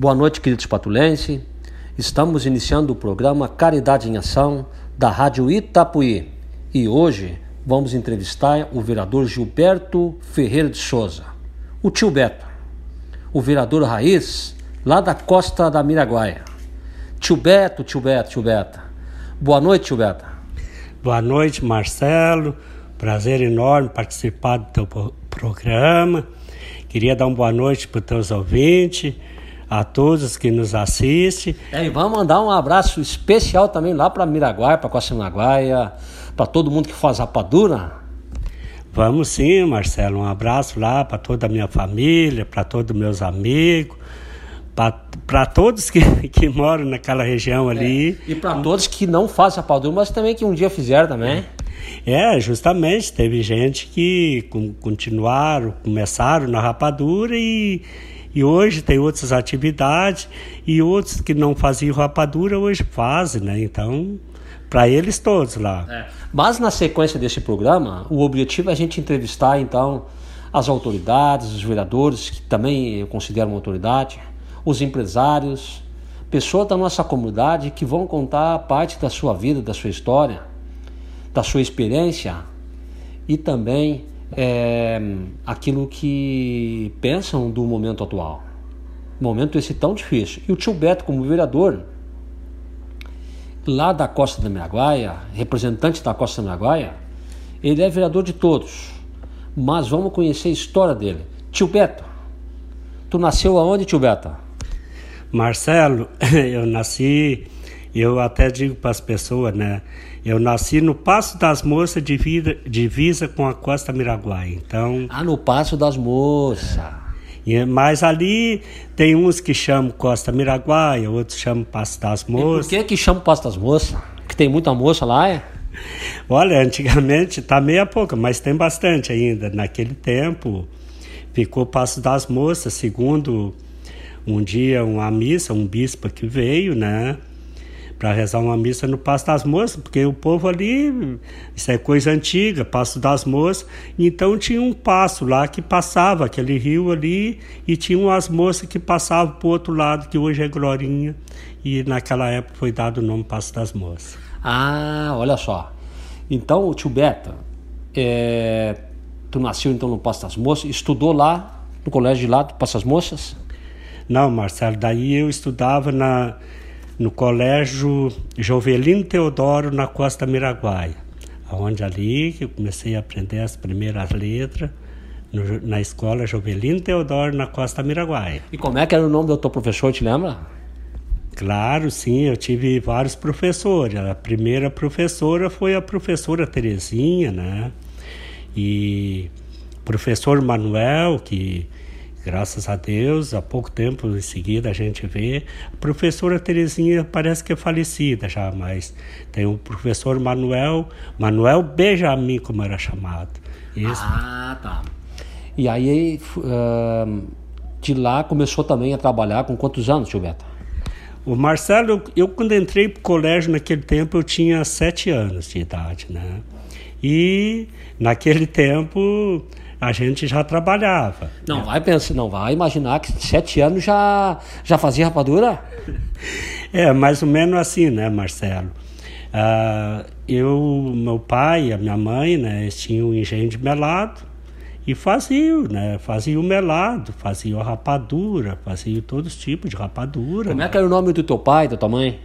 Boa noite, queridos patulenses. Estamos iniciando o programa Caridade em Ação da Rádio Itapuí e hoje vamos entrevistar o vereador Gilberto Ferreira de Souza, o tio Beto, o vereador raiz lá da costa da Miraguaia. Tio Beto, tio Beto, tio Beto. Boa noite, tio Beto. Boa noite, Marcelo. Prazer enorme participar do teu programa. Queria dar uma boa noite para os teus ouvintes a todos que nos assistem. É, e vamos mandar um abraço especial também lá para Miraguaia, para Costa Miraguaia, para todo mundo que faz rapadura. Vamos sim, Marcelo. Um abraço lá para toda a minha família, para todos meus amigos, para todos que, que moram naquela região ali. É, e para todos que não fazem rapadura, mas também que um dia fizeram também. É, justamente. Teve gente que continuaram, começaram na rapadura e e hoje tem outras atividades e outros que não faziam rapadura hoje fazem, né? Então, para eles todos lá. É. Mas na sequência desse programa, o objetivo é a gente entrevistar então as autoridades, os vereadores, que também eu considero uma autoridade, os empresários, pessoas da nossa comunidade que vão contar parte da sua vida, da sua história, da sua experiência e também é, aquilo que pensam do momento atual. Momento esse tão difícil. E o tio Beto, como vereador, lá da Costa da Miraguaia, representante da Costa da Miraguaia, ele é vereador de todos. Mas vamos conhecer a história dele. Tio Beto, tu nasceu aonde, tio Beto? Marcelo, eu nasci, eu até digo para as pessoas, né? Eu nasci no Passo das Moças, divisa, divisa com a Costa Miraguai. Então. Ah, no Passo das Moças. É, mas ali tem uns que chamam Costa Miraguai, outros chamam Passo das Moças. E por que que chamam Passo das Moças? Que tem muita moça lá, é? Olha, antigamente tá meia pouca, mas tem bastante ainda. Naquele tempo ficou Passo das Moças, segundo um dia uma missa, um bispo que veio, né? Para rezar uma missa no Passo das Moças, porque o povo ali, isso é coisa antiga, Passo das Moças, então tinha um passo lá que passava, aquele rio ali, e tinha umas moças que passavam para o outro lado, que hoje é Glorinha, e naquela época foi dado o nome Passo das Moças. Ah, olha só. Então, o tio Beta, é, tu nasceu então no Passo das Moças, estudou lá, no colégio de lá do Passo das Moças? Não, Marcelo, daí eu estudava na no Colégio Jovelino Teodoro, na Costa Miraguaia, onde ali que eu comecei a aprender as primeiras letras, no, na escola Jovelino Teodoro, na Costa Miraguaia. E como é que era o nome do teu professor, te lembra? Claro, sim, eu tive vários professores. A primeira professora foi a professora Terezinha, né? E professor Manuel, que Graças a Deus, há pouco tempo em seguida a gente vê. A professora Terezinha parece que é falecida já, mas tem o professor Manuel, Manuel Benjamin, como era chamado. Isso. Ah, tá. E aí, uh, de lá começou também a trabalhar com quantos anos, Gilberto? O Marcelo, eu, eu quando entrei para o colégio naquele tempo, eu tinha sete anos de idade, né? E naquele tempo a gente já trabalhava. Não vai pensar, não vai imaginar que sete anos já, já fazia rapadura? É, mais ou menos assim, né, Marcelo? Uh, eu, meu pai, a minha mãe, né, eles tinham um engenho de melado e faziam, né, faziam melado, faziam rapadura, faziam todos os tipos de rapadura. Como é que era o nome do teu pai, da tua mãe?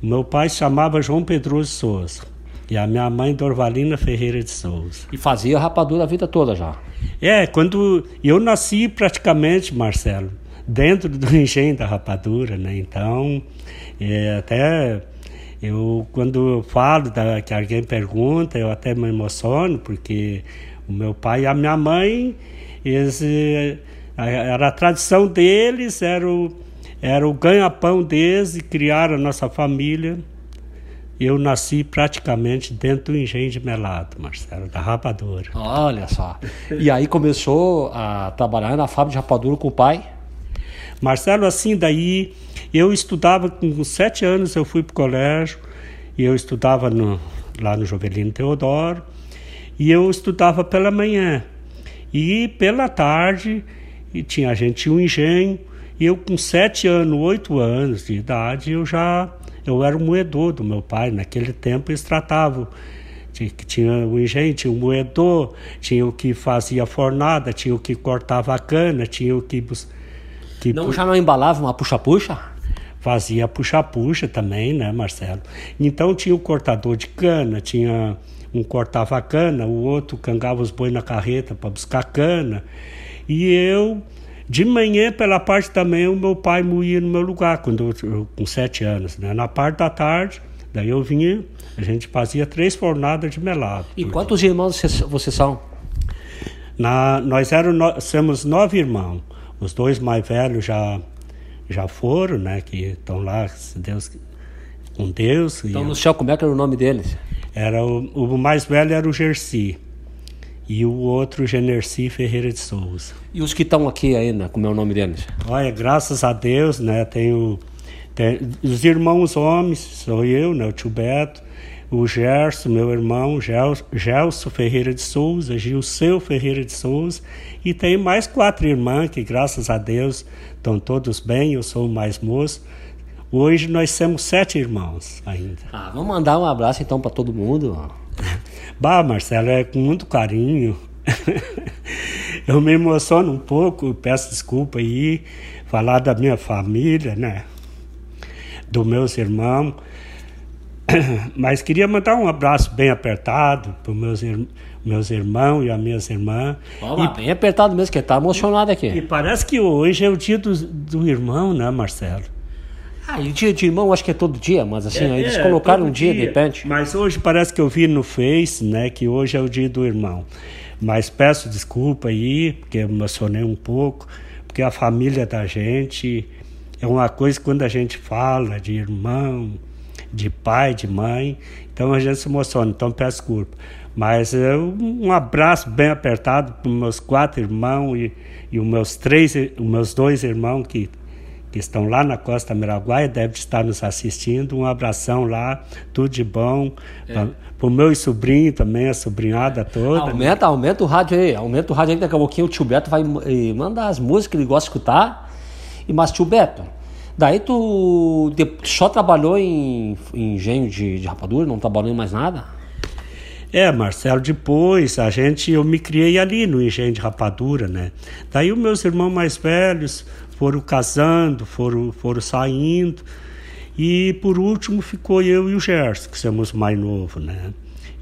Meu pai se chamava João Pedroso Souza. E a minha mãe, Dorvalina Ferreira de Souza. E fazia rapadura a vida toda já? É, quando eu nasci praticamente, Marcelo, dentro do engenho da rapadura, né? Então, é, até eu, quando eu falo da, que alguém pergunta, eu até me emociono, porque o meu pai e a minha mãe, eles, era a tradição deles, era o, era o ganha-pão deles e criar a nossa família eu nasci praticamente dentro do engenho de melado, Marcelo, da rapadura. Olha só. E aí começou a trabalhar na fábrica de rapadura com o pai? Marcelo, assim, daí eu estudava com sete anos, eu fui para o colégio, e eu estudava no, lá no Jovelino Teodoro, e eu estudava pela manhã. E pela tarde, e tinha a gente tinha um engenho, E eu com sete anos, oito anos de idade, eu já eu era o moedor do meu pai. Naquele tempo eles tratavam que tinha o engenho, tinha o moedor, tinha o que fazia fornada, tinha o que cortava a cana, tinha o que... que não, já não embalava uma puxa-puxa? Fazia puxa-puxa também, né, Marcelo? Então tinha o cortador de cana, tinha um cortava a cana, o outro cangava os boi na carreta para buscar cana. E eu, de manhã, pela parte da manhã, o meu pai moía no meu lugar, quando eu, com sete anos. Né? Na parte da tarde, daí eu vinha, a gente fazia três fornadas de melado. E quantos irmãos vocês são? Na, nós éramos, somos nove irmãos. Os dois mais velhos já, já foram, né? Que estão lá, se Deus, com Deus. Então, no céu, como é que era o nome deles? Era o, o mais velho era o Gersi e o outro Generci Ferreira de Souza. E os que estão aqui ainda, como é o nome deles? Olha, graças a Deus, né, tenho, tem os irmãos homens, sou eu, né, o tio Beto, o Gerson, meu irmão, Gelson, Gelson Ferreira de Souza, Gilceu Ferreira de Souza, e tem mais quatro irmãs que, graças a Deus, estão todos bem, eu sou o mais moço. Hoje nós somos sete irmãos ainda. Ah, vamos mandar um abraço então para todo mundo. Bah, Marcelo, é com muito carinho. eu me emociono um pouco, peço desculpa aí, falar da minha família, né? Dos meus irmãos. Mas queria mandar um abraço bem apertado para os meus, meus irmãos e as minhas irmãs. e, bem apertado mesmo, que está emocionado aqui. E parece que hoje é o dia do, do irmão, né, Marcelo? Ah, e dia de irmão acho que é todo dia, mas assim, é, eles é, colocaram um dia, dia, de repente. Mas hoje parece que eu vi no Face, né, que hoje é o dia do irmão. Mas peço desculpa aí, porque emocionei um pouco, porque a família da gente é uma coisa quando a gente fala de irmão, de pai, de mãe, então a gente se emociona, então peço desculpa. Mas um abraço bem apertado para os meus quatro irmãos e, e os meus três, os meus dois irmãos que que estão lá na Costa Miraguaia, deve estar nos assistindo. Um abração lá, tudo de bom. É. Para o meu sobrinho também, a sobrinhada toda. Aumenta, aumenta o rádio aí, aumenta o rádio aí, daqui a pouquinho o tio Beto vai mandar as músicas que ele gosta de escutar. E, mas, tio Beto, daí tu só trabalhou em, em engenho de, de rapadura, não trabalhou em mais nada? É, Marcelo, depois a gente, eu me criei ali no engenho de rapadura, né? Daí os meus irmãos mais velhos foram casando, foram, foram saindo. E por último ficou eu e o Gerson, que somos mais novos, né?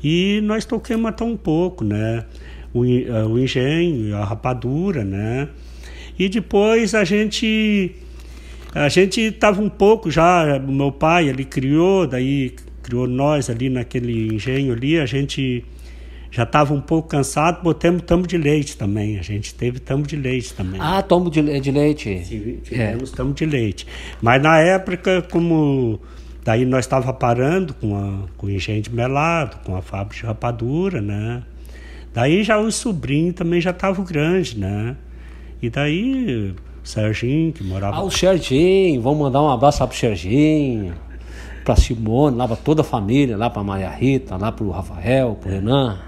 E nós toquemos até um pouco, né? O, eh, o engenho, a rapadura, né? E depois a gente a gente estava um pouco já, meu pai ele criou, daí criou nós ali naquele engenho ali, a gente já estava um pouco cansado, botamos tambo de leite também. A gente teve tambo de leite também. Ah, tombo de, de leite. tivemos é. tambo de leite. Mas na época, como daí nós estava parando com, a, com o engenho de melado, com a fábrica de rapadura, né? Daí já os sobrinhos também já estavam grandes, né? E daí o Serginho, que morava... Ah, o Serginho, vamos mandar um abraço lá pro Serginho, pra Simone, lá pra toda a família, lá pra Maria Rita, lá pro Rafael, pro Renan.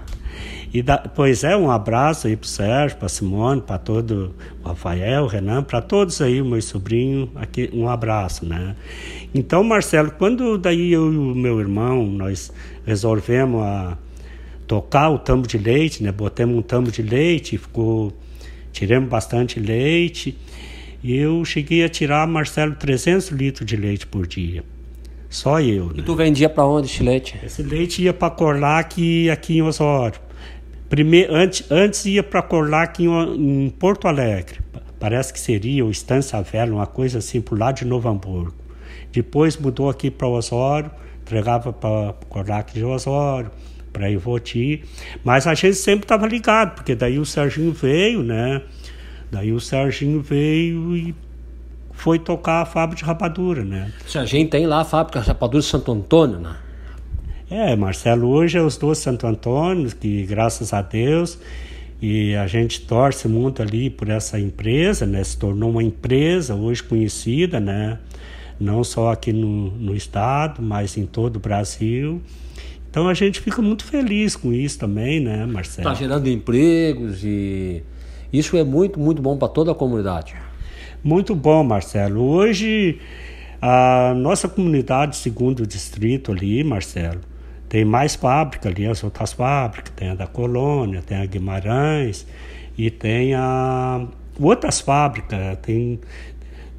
E da, pois é, um abraço aí pro Sérgio, pra Simone, para todo o Rafael, o Renan, para todos aí, o meu sobrinho, aqui, um abraço, né? Então, Marcelo, quando daí eu e o meu irmão, nós resolvemos a tocar o tambo de leite, né? Botamos um tambo de leite, ficou, tiramos bastante leite, e eu cheguei a tirar, Marcelo, 300 litros de leite por dia. Só eu, né? E tu vendia para onde esse leite? Esse leite ia para Corlac aqui em Osório. Primeiro, antes, antes ia para Corlac em, em, Porto Alegre. Parece que seria o Estância Velha, uma coisa assim, por lá de Novo Hamburgo. Depois mudou aqui para Osório, entregava para Corlac de Osório, para Ivoti. Mas a gente sempre estava ligado, porque daí o Serginho veio, né? Daí o Serginho veio e foi tocar a fábrica de rapadura, né? O Serginho tem lá a fábrica de rapadura de Santo Antônio, né? É, Marcelo, hoje é os dois Santo Antônio, que graças a Deus, e a gente torce muito ali por essa empresa, né? Se tornou uma empresa hoje conhecida, né? Não só aqui no, no estado, mas em todo o Brasil. Então a gente fica muito feliz com isso também, né, Marcelo? Está gerando empregos e isso é muito, muito bom para toda a comunidade. Muito bom, Marcelo. Hoje, a nossa comunidade, segundo distrito ali, Marcelo, tem mais fábricas ali, as outras fábricas, tem a da Colônia, tem a Guimarães e tem a outras fábricas, tem,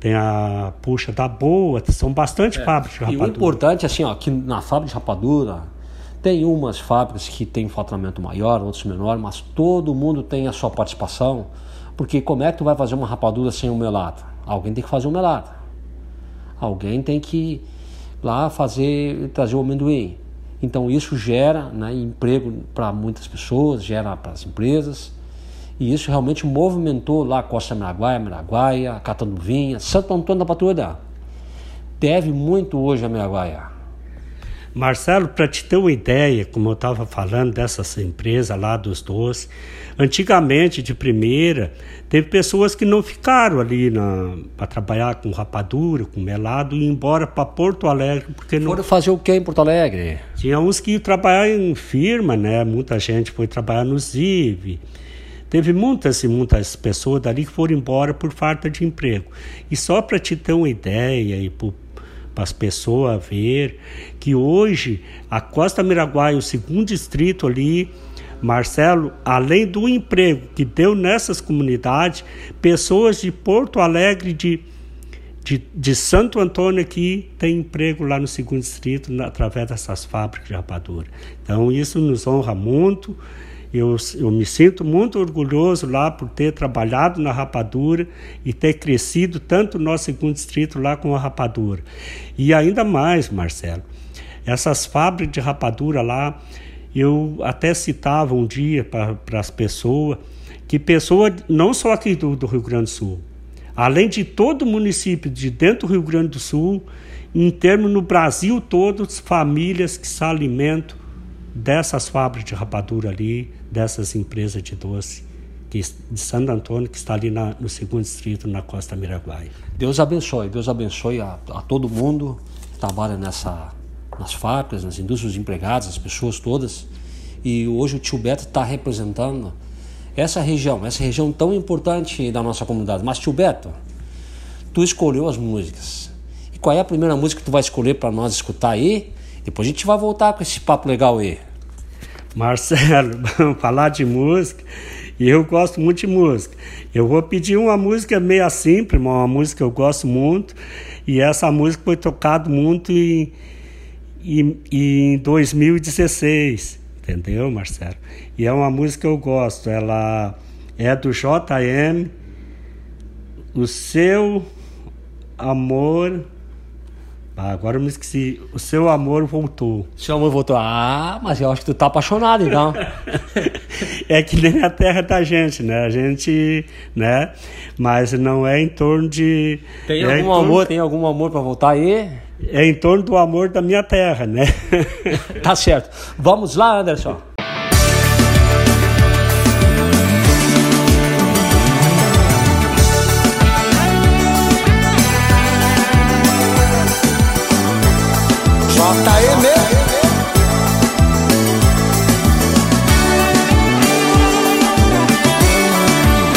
tem a Puxa da Boa, são bastante é. fábricas de rapadura. E o importante, assim, ó, que na fábrica de rapadura tem umas fábricas que têm faturamento maior, outras menor, mas todo mundo tem a sua participação, porque como é que tu vai fazer uma rapadura sem um melado? Alguém tem que fazer um melado. Alguém tem que lá fazer, trazer o amendoim. Então isso gera né, emprego para muitas pessoas, gera para as empresas. E isso realmente movimentou lá Costa Miraguaia, Miraguaia, Catanduvinha, Santo Antônio da Patrulha. Deve muito hoje a Miraguaia. Marcelo, para te ter uma ideia, como eu estava falando dessas empresas lá dos doces, antigamente, de primeira, teve pessoas que não ficaram ali para trabalhar com rapadura, com melado, e ir embora para Porto Alegre. Porque não... Foram fazer o que em Porto Alegre? Tinha uns que iam trabalhar em firma, né? Muita gente foi trabalhar no ZIV. Teve muitas e muitas pessoas dali que foram embora por falta de emprego. E só para te ter uma ideia e para para as pessoas ver que hoje a Costa Miraguaia, o segundo distrito ali, Marcelo, além do emprego que deu nessas comunidades, pessoas de Porto Alegre, de, de, de Santo Antônio aqui, têm emprego lá no segundo distrito através dessas fábricas de rapadura. Então isso nos honra muito eu, eu me sinto muito orgulhoso lá por ter trabalhado na rapadura e ter crescido tanto no nosso segundo distrito lá com a rapadura. E ainda mais, Marcelo, essas fábricas de rapadura lá, eu até citava um dia para as pessoas que pessoas, não só aqui do, do Rio Grande do Sul, além de todo o município de dentro do Rio Grande do Sul, em termos no Brasil todo, famílias que se alimentam dessas fábricas de rapadura ali, dessas empresas de doce que, de Santo Antônio, que está ali na, no segundo distrito, na Costa Miraguaia. Deus abençoe, Deus abençoe a, a todo mundo que trabalha nessa, nas fábricas, nas indústrias, os empregados, as pessoas todas. E hoje o tio Beto está representando essa região, essa região tão importante da nossa comunidade. Mas tio Beto, tu escolheu as músicas. E qual é a primeira música que tu vai escolher para nós escutar aí? Depois a gente vai voltar com esse papo legal aí. Marcelo, vamos falar de música. E eu gosto muito de música. Eu vou pedir uma música meio simples, uma música que eu gosto muito. E essa música foi tocada muito em, em, em 2016. Entendeu, Marcelo? E é uma música que eu gosto. Ela é do JM. O seu amor ah, agora eu me esqueci. O seu amor voltou. Seu amor voltou. Ah, mas eu acho que tu tá apaixonado, então. é que nem a terra da gente, né? A gente, né? Mas não é em torno de. Tem é algum amor, tem algum amor para voltar aí? É em torno do amor da minha terra, né? tá certo. Vamos lá, Anderson. Bota meu.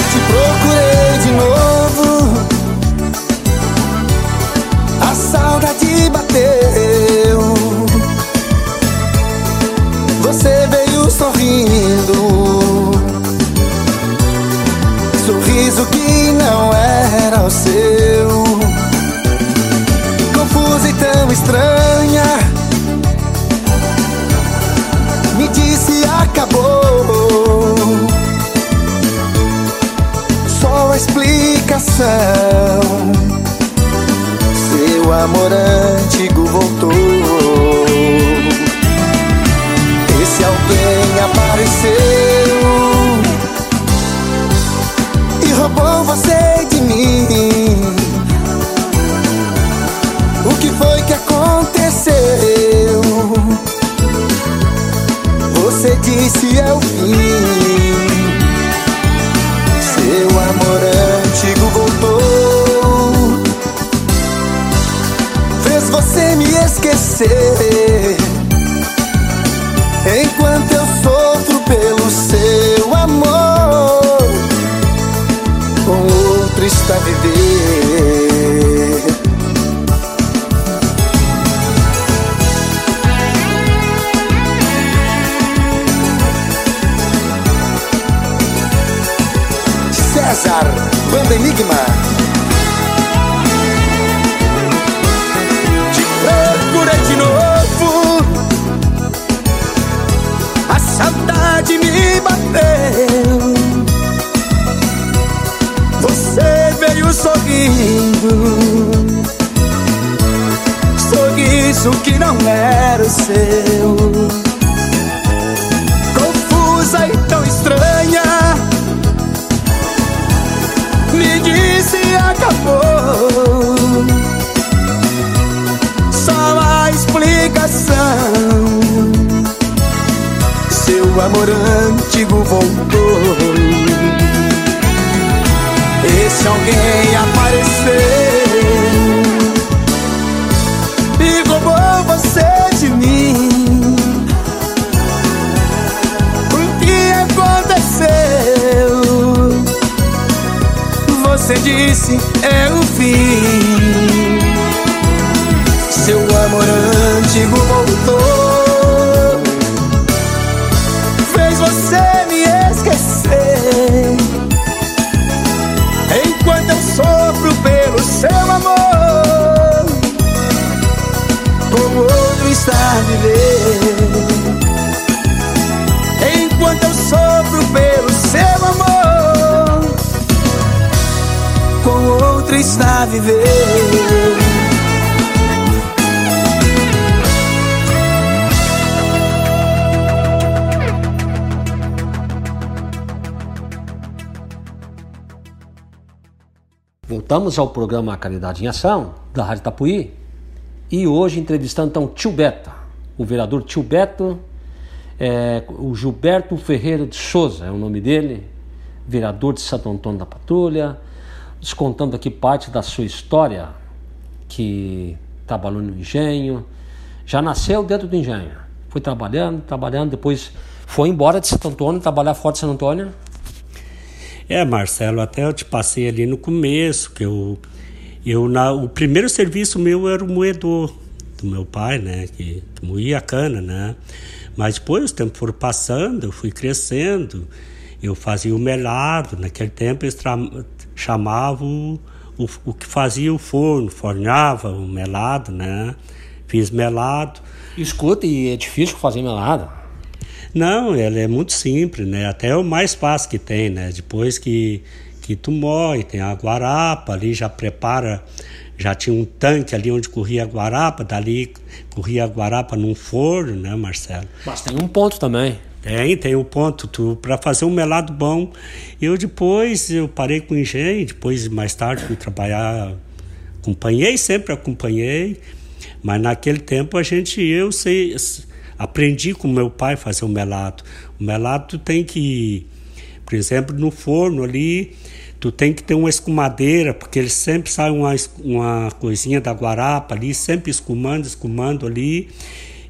Te procurei de novo. A saudade bateu. Você veio sorrindo. Sorriso que não era o seu confusa e tão estranha. Me disse acabou. Só a explicação. Seu amor antigo voltou. você. Enquanto eu sofro pelo seu amor, com outro está a viver. César, Banda Enigma. Era com outro está a viver. Voltamos ao programa Caridade em Ação, da Rádio Tapuí, e hoje entrevistando então Tio Beto, o vereador Tio Beto, é, o Gilberto Ferreira de Souza é o nome dele, vereador de Santo Antônio da Patrulha, nos contando aqui parte da sua história, que trabalhou no engenho, já nasceu dentro do engenho, foi trabalhando, trabalhando, depois foi embora de Santo Antônio, trabalhar fora de Santo Antônio, É, Marcelo, até eu te passei ali no começo, que eu, eu na, o primeiro serviço meu era o moedor do meu pai, né, que, que moía a cana, né, mas depois os tempos foram passando, eu fui crescendo, eu fazia o melado, naquele tempo eles chamavam o, o, o que fazia o forno, fornava o melado, né, fiz melado, Escuta, e é difícil fazer melada. Não, ela é muito simples, né? Até é o mais fácil que tem, né? Depois que, que tu moe, tem a guarapa, ali já prepara, já tinha um tanque ali onde corria a guarapa, dali corria a guarapa num forno, né, Marcelo? Mas tem um ponto também. Tem, tem o ponto, tu, para fazer um melado bom. Eu depois, eu parei com engenho, depois mais tarde fui trabalhar, acompanhei, sempre acompanhei, mas naquele tempo a gente, eu sei, aprendi com meu pai fazer o melado. O melado tu tem que, por exemplo, no forno ali, tu tem que ter uma escumadeira, porque ele sempre sai uma, uma coisinha da guarapa ali, sempre escumando, escumando ali,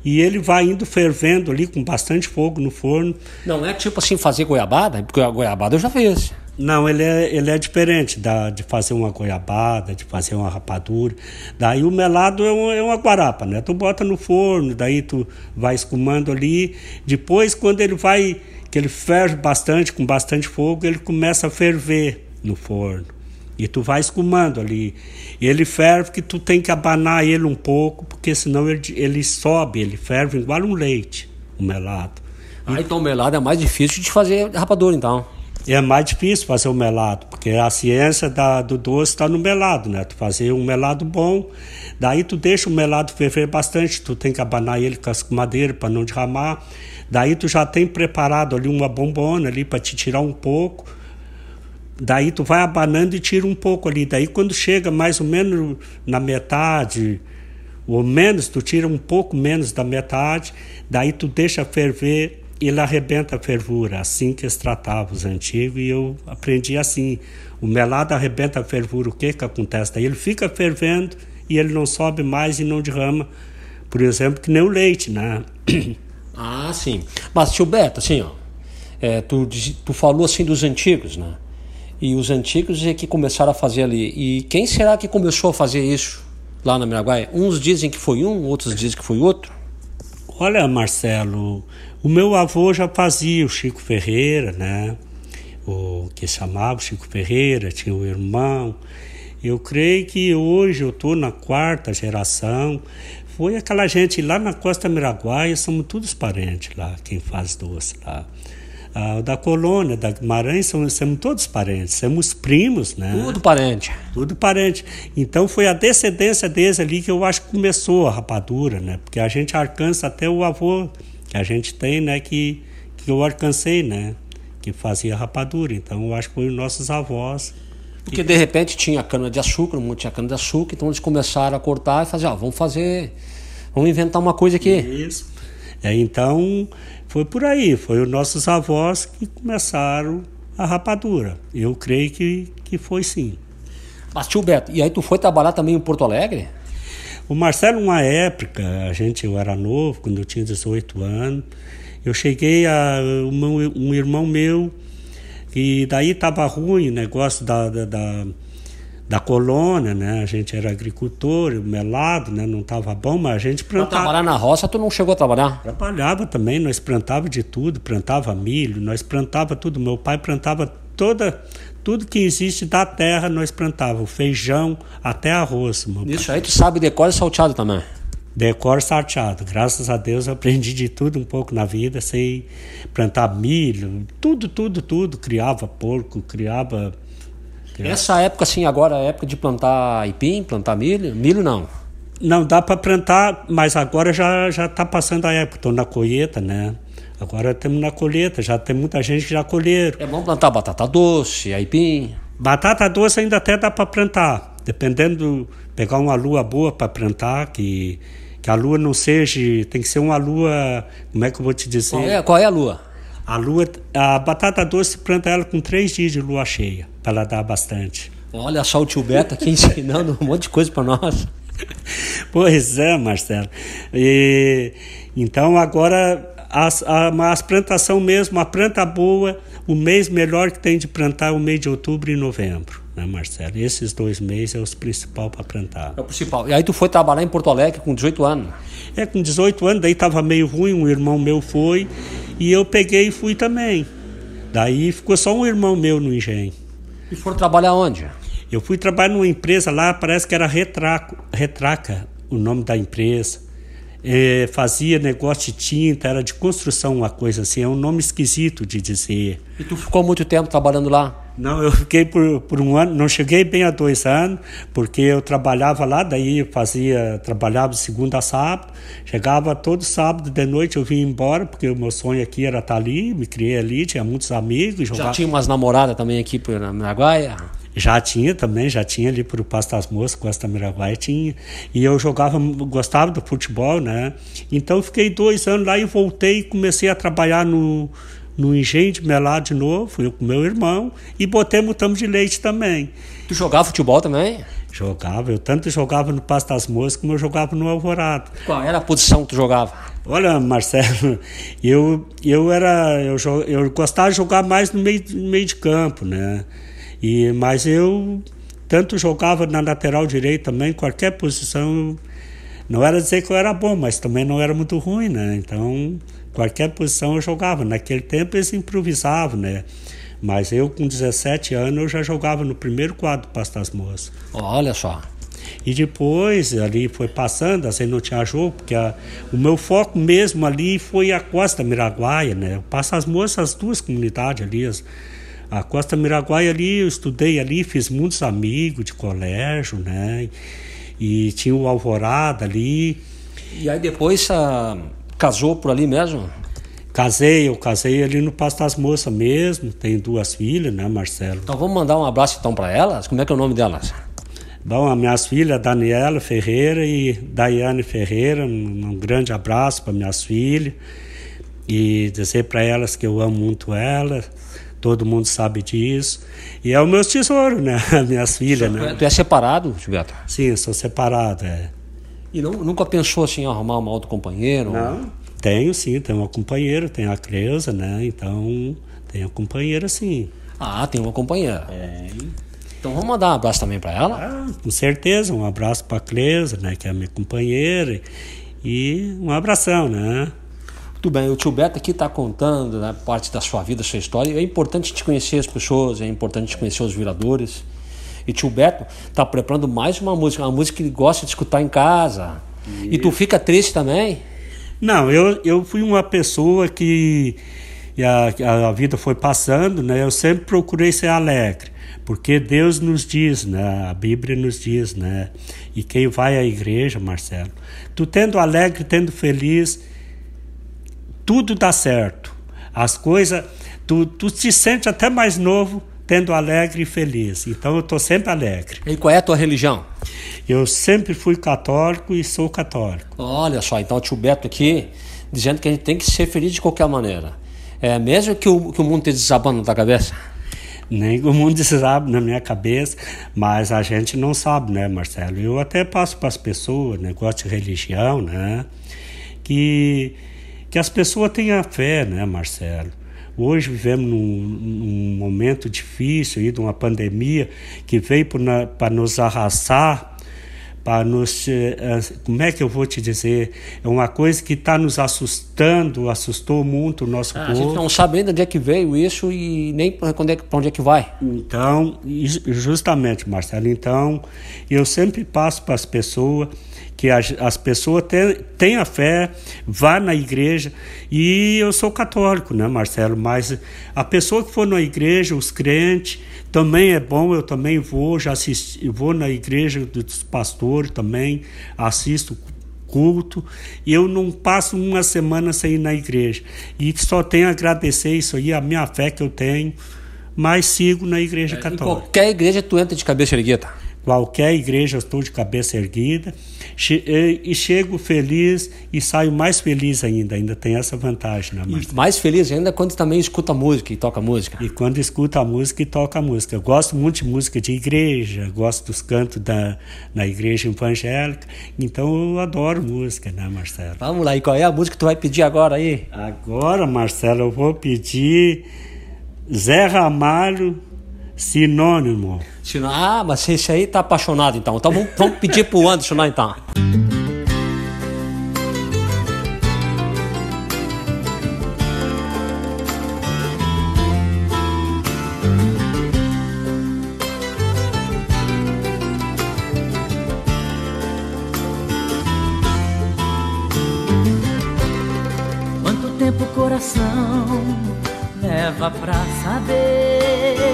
e ele vai indo fervendo ali com bastante fogo no forno. Não é tipo assim fazer goiabada, porque a goiabada eu já fiz. Não, ele é, ele é diferente da, de fazer uma goiabada, de fazer uma rapadura. Daí o melado é, um, é uma guarapa, né? Tu bota no forno, daí tu vai escumando ali. Depois, quando ele vai, que ele ferve bastante, com bastante fogo, ele começa a ferver no forno. E tu vai escumando ali. E ele ferve que tu tem que abanar ele um pouco, porque senão ele, ele sobe, ele ferve igual um leite, o melado. Ah, então o melado é mais difícil de fazer rapadura, então. É mais difícil fazer o melado, porque a ciência da, do doce está no melado, né? Tu fazer um melado bom, daí tu deixa o melado ferver bastante, tu tem que abanar ele com as madeira para não derramar. Daí tu já tem preparado ali uma bombona ali para te tirar um pouco. Daí tu vai abanando e tira um pouco ali. Daí quando chega mais ou menos na metade, ou menos, tu tira um pouco menos da metade, daí tu deixa ferver e ele arrebenta a fervura, assim que eles tratavam os antigos, e eu aprendi assim. O melado arrebenta a fervura, o que que acontece? Daí ele fica fervendo e ele não sobe mais e não derrama, por exemplo, que nem o leite, né? Ah, sim. Mas, tio Beto, assim, ó, é, tu, tu falou assim dos antigos, né? E os antigos é que começaram a fazer ali. E quem será que começou a fazer isso lá na Miraguaia? Uns dizem que foi um, outros dizem que foi outro. Olha, Marcelo, o meu avô já fazia o Chico Ferreira, né? O que chamava Chico Ferreira, tinha o irmão. Eu creio que hoje eu estou na quarta geração. Foi aquela gente lá na Costa Miraguaia, somos todos parentes lá, quem faz doce lá. Ah, da colônia, da Guimarães, somos, somos todos parentes, somos primos, né? Tudo parente. Tudo parente. Então foi a descendência deles ali que eu acho que começou a rapadura, né? Porque a gente alcança até o avô que a gente tem, né? Que, que eu alcancei, né? Que fazia rapadura. Então eu acho que foi os nossos avós. Porque de repente tinha cana de açúcar, não tinha cana de açúcar, então eles começaram a cortar e fazer, ó, vamos fazer, vamos inventar uma coisa aqui. Isso. É, então foi por aí, foi os nossos avós que começaram a rapadura. Eu creio que, que foi sim. Mas tio Beto, e aí tu foi trabalhar também em Porto Alegre? O Marcelo, uma época, a gente, eu era novo, quando eu tinha 18 anos, eu cheguei a um, um irmão meu, e daí estava ruim o negócio da, da, da da colônia, né? A gente era agricultor, melado, né? Não estava bom, mas a gente plantava. Pra trabalhar na roça, tu não chegou a trabalhar? Trabalhava também, nós plantava de tudo, plantava milho, nós plantava tudo. Meu pai plantava toda tudo que existe da terra, nós plantava, o feijão até arroz. Isso pai. aí tu sabe decor e salteado também. Decor salteado. Graças a Deus eu aprendi de tudo um pouco na vida, sei plantar milho, tudo, tudo, tudo. Criava porco, criava essa época, assim, agora é a época de plantar aipim, plantar milho? Milho não. Não, dá para plantar, mas agora já já está passando a época, estou na colheita, né? Agora estamos na colheita, já tem muita gente que já colheram. É bom plantar batata doce, aipim? Batata doce ainda até dá para plantar, dependendo, pegar uma lua boa para plantar, que, que a lua não seja, tem que ser uma lua, como é que eu vou te dizer? Qual é, qual é a lua? A lua, a batata doce planta ela com três dias de lua cheia, para ela dar bastante. Olha só o tio Beto aqui ensinando um monte de coisa para nós. Pois é, Marcelo. E, então agora as, as plantação mesmo, a planta boa, o mês melhor que tem de plantar é o mês de outubro e novembro, né, Marcelo? Esses dois meses é os principal para plantar. É o principal. E aí tu foi trabalhar em Porto Alegre com 18 anos? É, com 18 anos, daí estava meio ruim, um irmão meu foi, e eu peguei e fui também. Daí ficou só um irmão meu no engenho. E foram trabalhar onde? Eu fui trabalhar numa empresa lá, parece que era Retraco, Retraca, o nome da empresa. É, fazia negócio de tinta, era de construção, uma coisa assim, é um nome esquisito de dizer. E tu ficou muito tempo trabalhando lá? Não, eu fiquei por, por um ano, não cheguei bem a dois anos, porque eu trabalhava lá, daí eu fazia, trabalhava de segunda a sábado, chegava todo sábado de noite, eu vinha embora, porque o meu sonho aqui era estar ali, me criei ali, tinha muitos amigos. Jogava... Já tinha umas namoradas também aqui na Miraguaia? Já tinha também, já tinha ali por Pasto das Moças, Costa Miraguaia tinha. E eu jogava, gostava do futebol, né? Então fiquei dois anos lá e voltei e comecei a trabalhar no, no engenho de Melá de novo, eu com meu irmão, e botei mutamos de leite também. Tu jogava futebol também? Jogava, eu tanto jogava no Pasto das Moças como eu jogava no Alvorado. Qual era a posição que tu jogava? Olha, Marcelo, eu, eu era. Eu, eu gostava de jogar mais no meio, no meio de campo, né? E, mas eu tanto jogava na lateral direita também, qualquer posição. Não era dizer que eu era bom, mas também não era muito ruim, né? Então, qualquer posição eu jogava. Naquele tempo eles improvisavam, né? Mas eu, com 17 anos, eu já jogava no primeiro quadro do Pastas Moças. Olha só. E depois, ali foi passando, assim, não tinha jogo, porque a, o meu foco mesmo ali foi a Costa Miraguaia, né? Pastas Moças, as duas comunidades ali, as, a Costa Miraguaia ali, eu estudei ali, fiz muitos amigos de colégio, né? E tinha o Alvorada ali. E aí depois ah, casou por ali mesmo? Casei, eu casei ali no Pasto das Moças mesmo, tenho duas filhas, né, Marcelo? Então vamos mandar um abraço então para elas? Como é que é o nome delas? Bom, as minhas filhas, Daniela Ferreira e Daiane Ferreira, um, um grande abraço para minhas filhas e dizer para elas que eu amo muito elas todo mundo sabe disso. E é o meu tesouro, né? Minhas filhas, né? Tu é separado, Gilberto? Sim, sou separado, é. E não, nunca pensou assim, em arrumar um outro companheiro? Não, tenho sim, tenho uma companheira, tenho a Cleusa, né? Então, tenho a companheira sim. Ah, tem uma companheira. É. Então vamos mandar um abraço também para ela? Ah, com certeza, um abraço para a Cleusa, né, que é a minha companheira, e um abração, né? Muito bem, o tio Beto aqui está contando né, parte da sua vida, sua história. É importante te conhecer as pessoas, é importante te conhecer os viradores. E tio Beto está preparando mais uma música, uma música que ele gosta de escutar em casa. E tu fica triste também? Não, eu, eu fui uma pessoa que a, a vida foi passando, né? Eu sempre procurei ser alegre, porque Deus nos diz, né? A Bíblia nos diz, né? E quem vai à igreja, Marcelo, tu tendo alegre, tendo feliz, tudo dá certo. As coisas, tu, tu te sente até mais novo tendo alegre e feliz. Então eu estou sempre alegre. E qual é a tua religião? Eu sempre fui católico e sou católico. Olha só, então o tio Beto aqui dizendo que a gente tem que ser feliz de qualquer maneira. É, mesmo que o, que o mundo esteja desabando na tua cabeça. Nem o mundo sabe na minha cabeça, mas a gente não sabe, né, Marcelo? Eu até passo para as pessoas, negócio de religião, né? Que que as pessoas tenham fé, né, Marcelo? Hoje vivemos num, num momento difícil aí, de uma pandemia que veio para nos arrasar, para nos. Eh, como é que eu vou te dizer? É uma coisa que está nos assustando, assustou muito o nosso ah, povo. A gente não sabe ainda de onde é que veio isso e nem para onde, é, onde é que vai. Então, justamente, Marcelo, então, eu sempre passo para as pessoas que as, as pessoas tenham fé, vá na igreja. E eu sou católico, né, Marcelo? Mas a pessoa que for na igreja, os crentes, também é bom, eu também vou, já assisti, vou na igreja dos pastores também, assisto culto, e eu não passo uma semana sem ir na igreja. E só tenho a agradecer isso aí, a minha fé que eu tenho, mas sigo na igreja é, católica. Em qualquer igreja tu entra de cabeça erguida? Qualquer igreja eu estou de cabeça erguida e chego feliz e saio mais feliz ainda. Ainda tem essa vantagem, né, Marcelo? Mais feliz ainda quando também escuta música e toca música. E quando escuta a música e toca a música. Eu gosto muito de música de igreja, gosto dos cantos da, na igreja evangélica, então eu adoro música, né, Marcelo? Vamos lá, e qual é a música que tu vai pedir agora aí? Agora, Marcelo, eu vou pedir Zé Ramalho Sinônimo. Ah, mas esse aí tá apaixonado então. Então vamos, vamos pedir pro Anderson lá então. Quanto tempo o coração leva pra saber?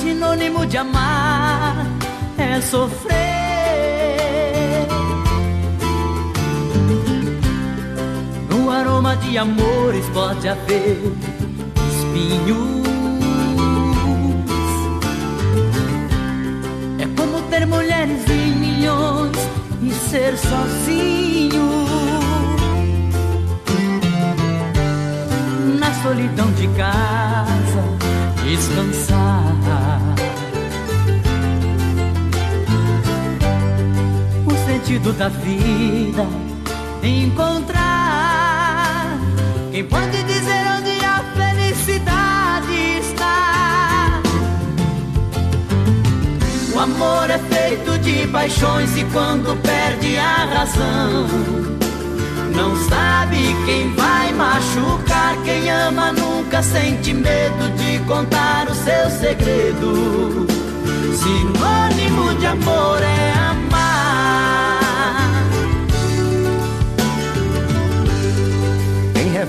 Sinônimo de amar é sofrer. No aroma de amores pode haver espinhos. É como ter mulheres em milhões e ser sozinho. Na solidão de casa, descansar. Sentido da vida encontrar quem pode dizer onde a felicidade está. O amor é feito de paixões e quando perde a razão, não sabe quem vai machucar. Quem ama nunca sente medo de contar o seu segredo. Sinônimo de amor é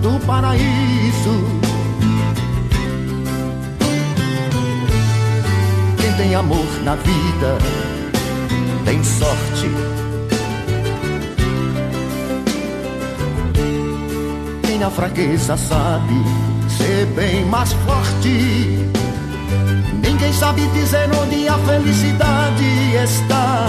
do paraíso. Quem tem amor na vida tem sorte. Quem na fraqueza sabe ser bem mais forte. Ninguém sabe dizer onde a felicidade está.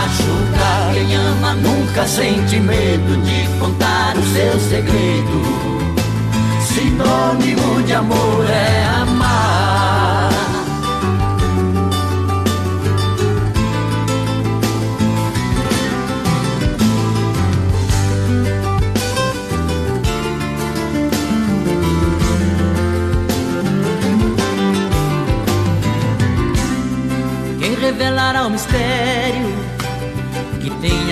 machucar. Quem ama nunca sente medo de contar o seu segredo. Sinônimo de amor é amar. revelará o mistério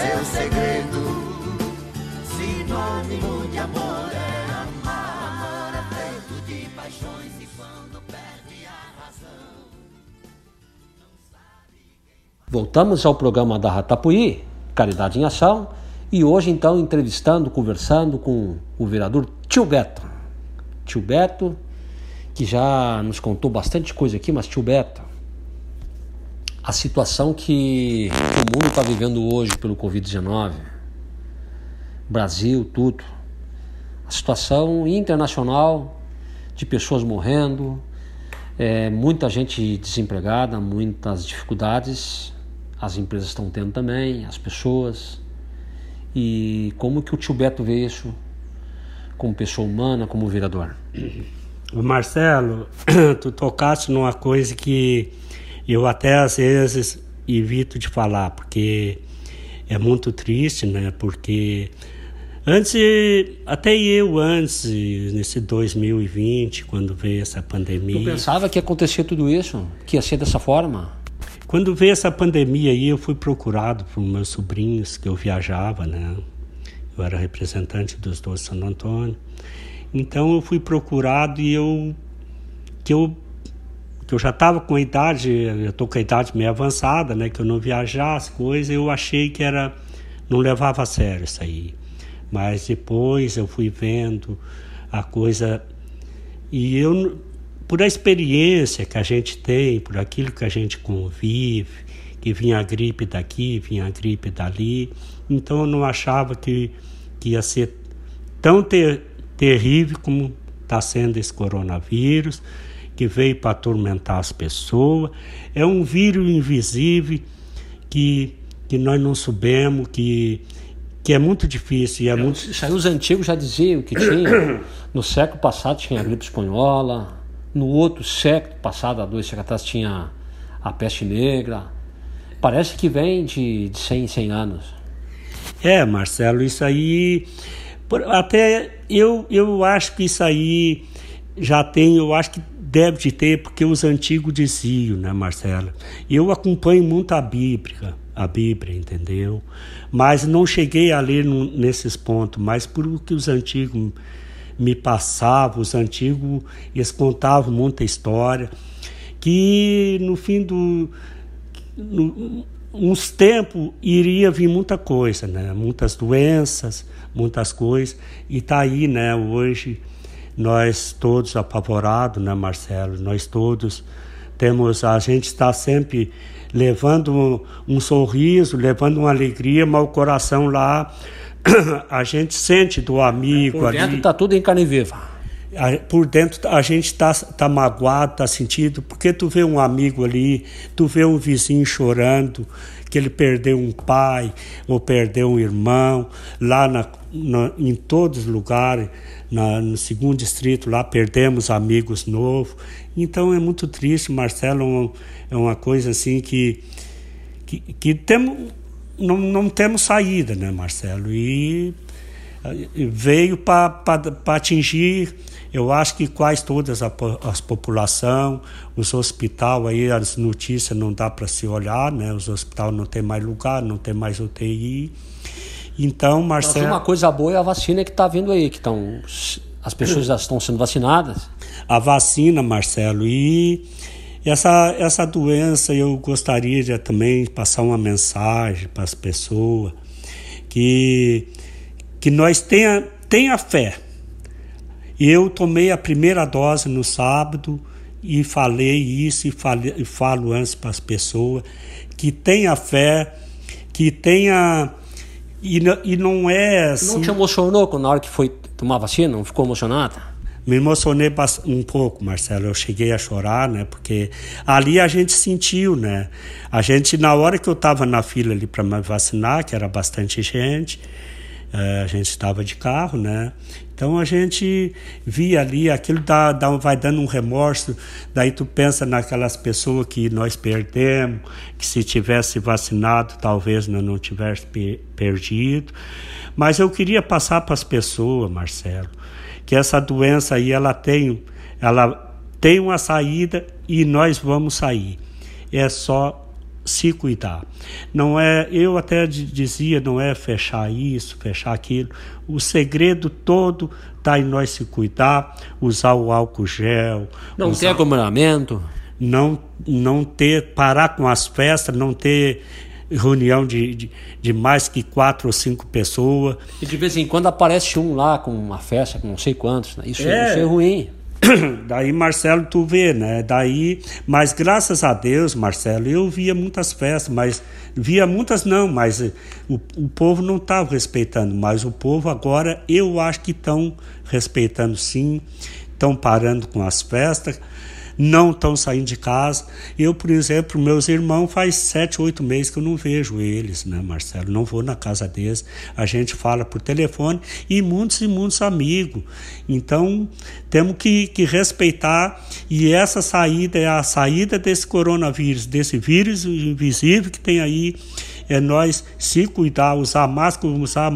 seu segredo. Sinônimo de amor é amar. Amor é feito de paixões e quando perde a razão. Voltamos ao programa da Ratapuí, Caridade em Ação, e hoje então entrevistando, conversando com o vereador Tio Beto. Tio Beto, que já nos contou bastante coisa aqui, mas Tio Beto, a situação que o mundo está vivendo hoje pelo Covid-19, Brasil, tudo, a situação internacional de pessoas morrendo, é, muita gente desempregada, muitas dificuldades, as empresas estão tendo também, as pessoas. E como que o tio Beto vê isso como pessoa humana, como vereador? Marcelo, tu tocaste numa coisa que eu até às vezes evito de falar, porque é muito triste, né? Porque antes, até eu antes, nesse 2020, quando veio essa pandemia. Eu pensava que acontecia tudo isso, que ia ser dessa forma. Quando veio essa pandemia aí, eu fui procurado por meus sobrinhos que eu viajava, né? Eu era representante dos dois Santo Antônio. Então eu fui procurado e eu que eu que eu já estava com a idade, eu estou com a idade meio avançada, né, que eu não viajasse, coisas, eu achei que era, não levava a sério isso aí. Mas depois eu fui vendo a coisa, e eu, por a experiência que a gente tem, por aquilo que a gente convive, que vinha a gripe daqui, vinha a gripe dali, então eu não achava que, que ia ser tão ter, terrível como está sendo esse coronavírus que veio para atormentar as pessoas. É um vírus invisível que, que nós não sabemos, que, que é muito difícil. E é muito... Isso aí os antigos já diziam que tinha. No século passado tinha a gripe espanhola, no outro século passado, há dois séculos atrás, tinha a peste negra. Parece que vem de, de 100 em 100 anos. É, Marcelo, isso aí. Até eu, eu acho que isso aí já tem, eu acho que deve de ter, porque os antigos diziam, né, Marcela? Eu acompanho muito a Bíblia, a Bíblia, entendeu? Mas não cheguei a ler nesses pontos, mas por o que os antigos me passavam, os antigos, eles contavam muita história, que no fim do. No, uns tempos iria vir muita coisa, né? Muitas doenças, muitas coisas, e tá aí, né, hoje nós todos apavorados, né, Marcelo? Nós todos temos, a gente está sempre levando um, um sorriso, levando uma alegria, mas o coração lá a gente sente do amigo. Por dentro está tudo em carne viva. Por dentro a gente está tá magoado, está sentido, porque tu vê um amigo ali, tu vê um vizinho chorando, que ele perdeu um pai ou perdeu um irmão, lá na, na, em todos os lugares, na, no segundo distrito, lá perdemos amigos novos. Então é muito triste, Marcelo, é uma coisa assim que, que, que temos não, não temos saída, né, Marcelo? E veio para atingir, eu acho que quase todas as, as população, os hospitais aí, as notícias não dá para se olhar, né? Os hospitais não tem mais lugar, não tem mais UTI. Então, Marcelo... Mas uma coisa boa é a vacina que está vindo aí, que estão... As pessoas já estão sendo vacinadas. A vacina, Marcelo, e essa, essa doença eu gostaria de também passar uma mensagem para as pessoas que, que nós tenha, tenha fé. Eu tomei a primeira dose no sábado e falei isso e, falei, e falo antes para as pessoas que tenha fé, que tenha e, e não é assim. Não te emocionou na hora que foi tomar vacina? Não ficou emocionada? me emocionei um pouco, Marcelo. Eu cheguei a chorar, né? Porque ali a gente sentiu, né? A gente, na hora que eu estava na fila ali para me vacinar, que era bastante gente, eh, a gente estava de carro, né? Então a gente via ali, aquilo dá, dá, vai dando um remorso. Daí tu pensa naquelas pessoas que nós perdemos, que se tivesse vacinado talvez não, não tivesse perdido. Mas eu queria passar para as pessoas, Marcelo, que essa doença aí ela tem, ela tem uma saída e nós vamos sair. É só se cuidar. Não é, eu até dizia, não é fechar isso, fechar aquilo. O segredo todo está em nós se cuidar, usar o álcool gel, não usar, ter aglomeramento, não não ter parar com as festas, não ter reunião de, de, de, mais que quatro ou cinco pessoas. E de vez em quando aparece um lá com uma festa com não sei quantos. Né? Isso, é, isso é ruim. Daí, Marcelo, tu vê, né? Daí, mas graças a Deus, Marcelo, eu via muitas festas, mas via muitas não, mas o, o povo não estava respeitando, mas o povo agora eu acho que estão respeitando sim, estão parando com as festas não estão saindo de casa. Eu, por exemplo, meus irmãos faz sete, oito meses que eu não vejo eles, né, Marcelo? Não vou na casa deles. A gente fala por telefone e muitos e muitos amigos. Então, temos que, que respeitar e essa saída é a saída desse coronavírus, desse vírus invisível que tem aí. É nós se cuidar, usar máscara, usar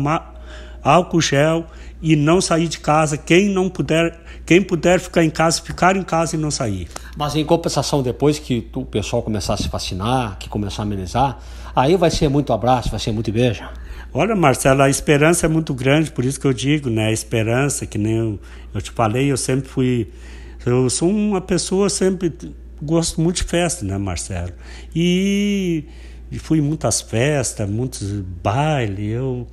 álcool gel e não sair de casa. Quem não puder, quem puder ficar em casa, ficar em casa e não sair. Mas em compensação, depois que o pessoal começar a se vacinar, que começar a amenizar, aí vai ser muito abraço, vai ser muito beijo. Olha, Marcelo, a esperança é muito grande, por isso que eu digo, né? A esperança, que nem eu, eu te falei, eu sempre fui. Eu sou uma pessoa, sempre gosto muito de festa, né, Marcelo? E, e fui em muitas festas, muitos bailes. Eu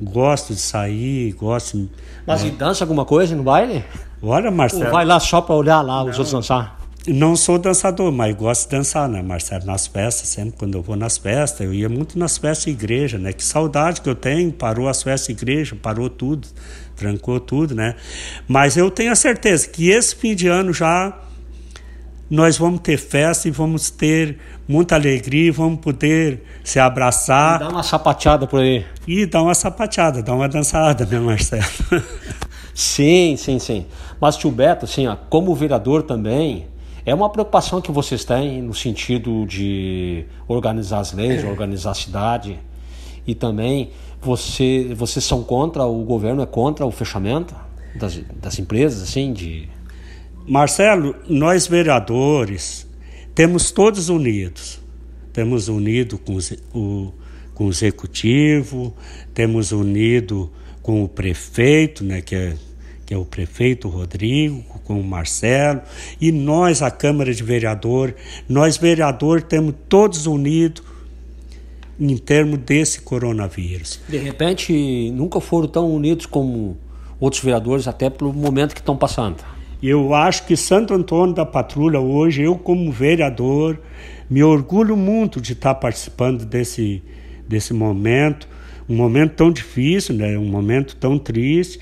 gosto de sair, gosto. Mas né? e dança alguma coisa no baile? Olha, Marcelo. Ou vai lá só para olhar lá os outros dançar? Não sou dançador, mas gosto de dançar, né, Marcelo? Nas festas, sempre quando eu vou nas festas, eu ia muito nas festas de igreja, né? Que saudade que eu tenho, parou as festas de igreja, parou tudo, trancou tudo, né? Mas eu tenho a certeza que esse fim de ano já nós vamos ter festa e vamos ter muita alegria, vamos poder se abraçar. E dar uma sapateada por aí. E dar uma sapateada, dar uma dançada, né, Marcelo? sim, sim, sim. Mas, tio Beto, assim, ó, como vereador também, é uma preocupação que vocês têm no sentido de organizar as leis, organizar a cidade. E também, você, vocês são contra, o governo é contra o fechamento das, das empresas, assim, de Marcelo, nós vereadores temos todos unidos. Temos unido com, o, com o executivo, temos unido com o prefeito, né, que é, que é o prefeito Rodrigo, com o Marcelo, e nós, a Câmara de Vereador, nós vereadores temos todos unidos em termos desse coronavírus. De repente, nunca foram tão unidos como outros vereadores, até pelo momento que estão passando. Eu acho que Santo Antônio da Patrulha hoje, eu como vereador, me orgulho muito de estar participando desse, desse momento, um momento tão difícil, né? um momento tão triste,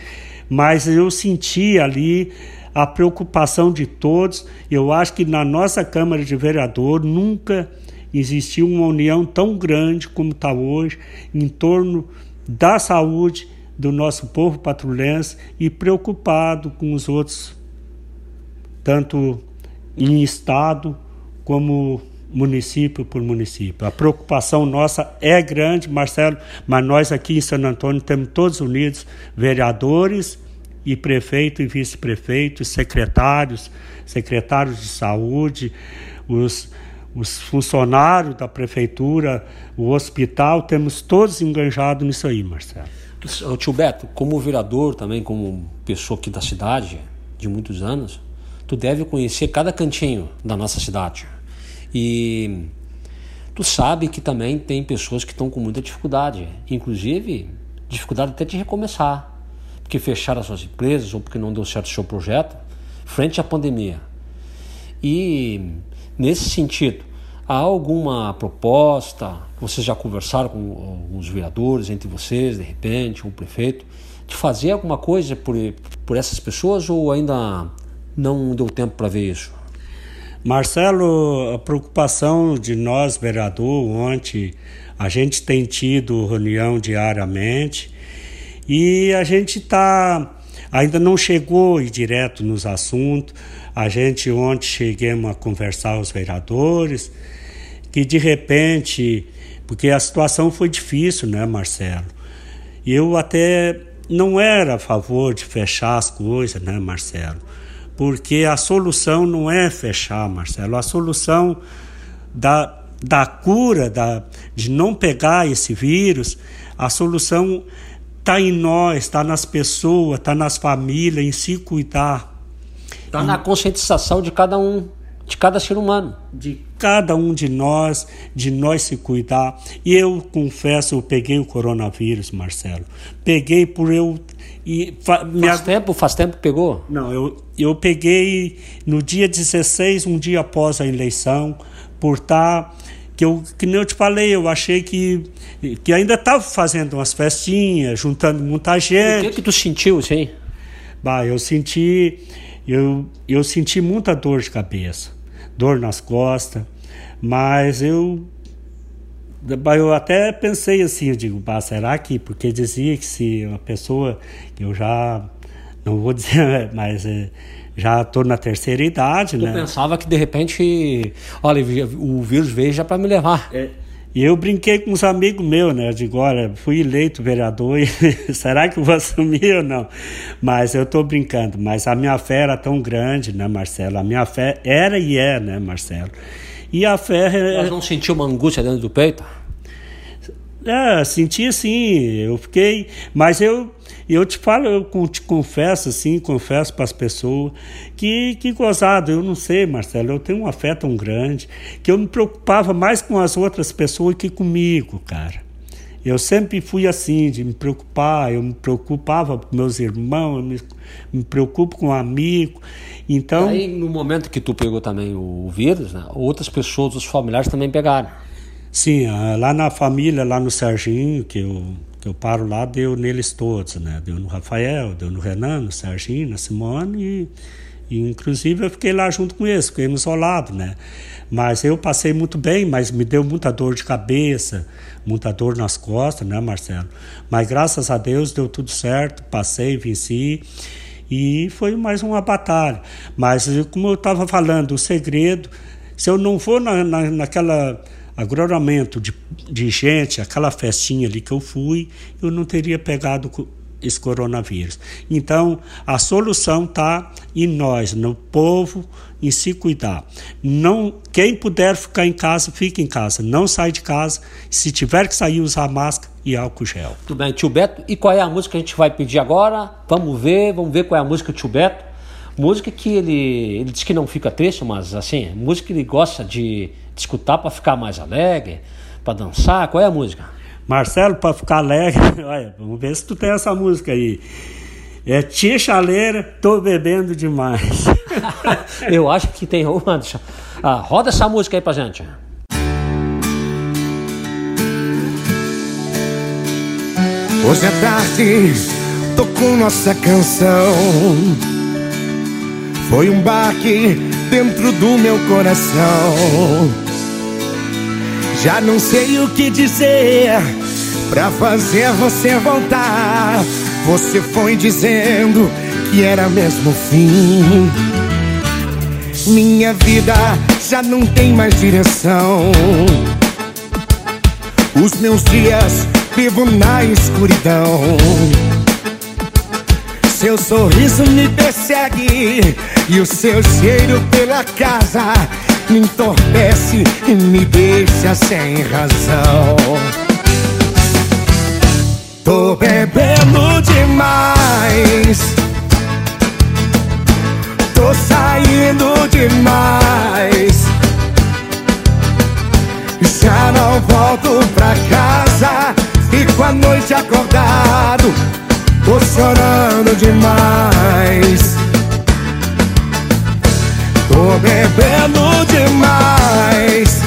mas eu senti ali a preocupação de todos. Eu acho que na nossa Câmara de Vereador nunca existiu uma união tão grande como está hoje em torno da saúde do nosso povo patrulhense e preocupado com os outros, tanto em estado como município por município. A preocupação nossa é grande, Marcelo, mas nós aqui em Santo Antônio temos todos unidos, vereadores e prefeito e vice-prefeito, secretários, secretários de saúde, os, os funcionários da prefeitura, o hospital, temos todos enganjados nisso aí, Marcelo. Tio Beto, como vereador também, como pessoa aqui da cidade, de muitos anos, tu deve conhecer cada cantinho da nossa cidade. E tu sabe que também tem pessoas que estão com muita dificuldade, inclusive dificuldade até de recomeçar porque fecharam as suas empresas ou porque não deu certo o seu projeto, frente à pandemia. E nesse sentido, há alguma proposta? Vocês já conversaram com os vereadores, entre vocês, de repente, o prefeito, de fazer alguma coisa por, por essas pessoas ou ainda não deu tempo para ver isso? Marcelo, a preocupação de nós, vereador, ontem a gente tem tido reunião diariamente e a gente está ainda não chegou direto nos assuntos. A gente ontem chegamos a conversar os vereadores que de repente, porque a situação foi difícil, né, Marcelo? Eu até não era a favor de fechar as coisas, né, Marcelo? Porque a solução não é fechar, Marcelo. A solução da, da cura, da, de não pegar esse vírus, a solução Está em nós, está nas pessoas, está nas famílias, em se cuidar. Está na conscientização de cada um, de cada ser humano. De cada um de nós, de nós se cuidar. E eu confesso, eu peguei o coronavírus, Marcelo. Peguei por eu. E, fa, faz tempo? Faz tempo que pegou? Não, eu, eu peguei no dia 16, um dia após a eleição, por estar. Tá que eu que nem eu te falei, eu achei que que ainda estava fazendo umas festinhas, juntando muita gente. O que que tu sentiu, sim? Bah, eu senti eu eu senti muita dor de cabeça, dor nas costas, mas eu eu até pensei assim, eu digo, bah, será que porque dizia que se uma pessoa eu já não vou dizer, mas é, já estou na terceira idade, né? Eu pensava que de repente, olha, o vírus veio já para me levar. É, e eu brinquei com uns amigos meus, né? Eu digo, olha, fui eleito vereador e será que eu vou assumir ou não? Mas eu estou brincando. Mas a minha fé era tão grande, né, Marcelo? A minha fé era e é, né, Marcelo? E a fé. Mas não sentiu uma angústia dentro do peito? É, senti sim, eu fiquei, mas eu eu te falo, eu te confesso assim, confesso para as pessoas que que gozado, eu não sei, Marcelo, eu tenho uma fé tão grande que eu me preocupava mais com as outras pessoas que comigo, cara. Eu sempre fui assim, de me preocupar, eu me preocupava com meus irmãos, eu me, me preocupo com um amigo. Então, aí no momento que tu pegou também o vírus, né, outras pessoas, os familiares também pegaram. Sim, ah, lá na família, lá no Serginho, que eu, que eu paro lá, deu neles todos, né? Deu no Rafael, deu no Renan, no Serginho, na Simone e, e inclusive eu fiquei lá junto com eles, fiquei isolado, né? Mas eu passei muito bem, mas me deu muita dor de cabeça, muita dor nas costas, né, Marcelo? Mas graças a Deus deu tudo certo, passei, venci e foi mais uma batalha. Mas como eu estava falando, o segredo, se eu não for na, na, naquela agloramento de, de gente, aquela festinha ali que eu fui, eu não teria pegado esse coronavírus. Então, a solução está em nós, no povo, em se cuidar. Não, quem puder ficar em casa, fique em casa. Não sai de casa. Se tiver que sair, usar máscara e álcool gel. Tudo bem, tio Beto. E qual é a música que a gente vai pedir agora? Vamos ver, vamos ver qual é a música do tio Beto. Música que ele, ele diz que não fica triste, mas assim, música que ele gosta de de escutar para ficar mais alegre, para dançar? Qual é a música? Marcelo, para ficar alegre, olha, vamos ver se tu tem essa música aí. É tia chaleira, tô bebendo demais. Eu acho que tem uma. Ah, roda essa música aí pra gente. Hoje à tarde tocou nossa canção. Foi um baque dentro do meu coração. Já não sei o que dizer pra fazer você voltar. Você foi dizendo que era mesmo o fim. Minha vida já não tem mais direção. Os meus dias vivo na escuridão. Seu sorriso me persegue e o seu cheiro pela casa me entorpece e me deixa sem razão. Tô bebendo demais. Tô saindo demais. Já não volto pra casa. Fico a noite acordado. Tô chorando demais. Tô bebendo demais.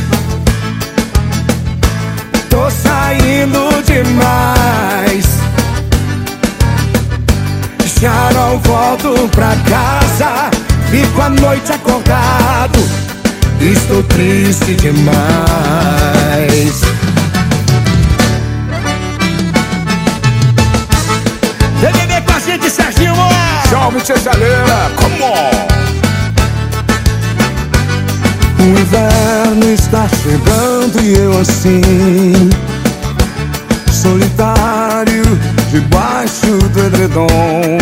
Tô saindo demais. Já não volto pra casa. Fico a noite acordado. Estou triste demais. Vem beber com a gente, Serginho! Salve, tia Chaleira, come on! O inverno está chegando e eu assim Solitário debaixo do edredom.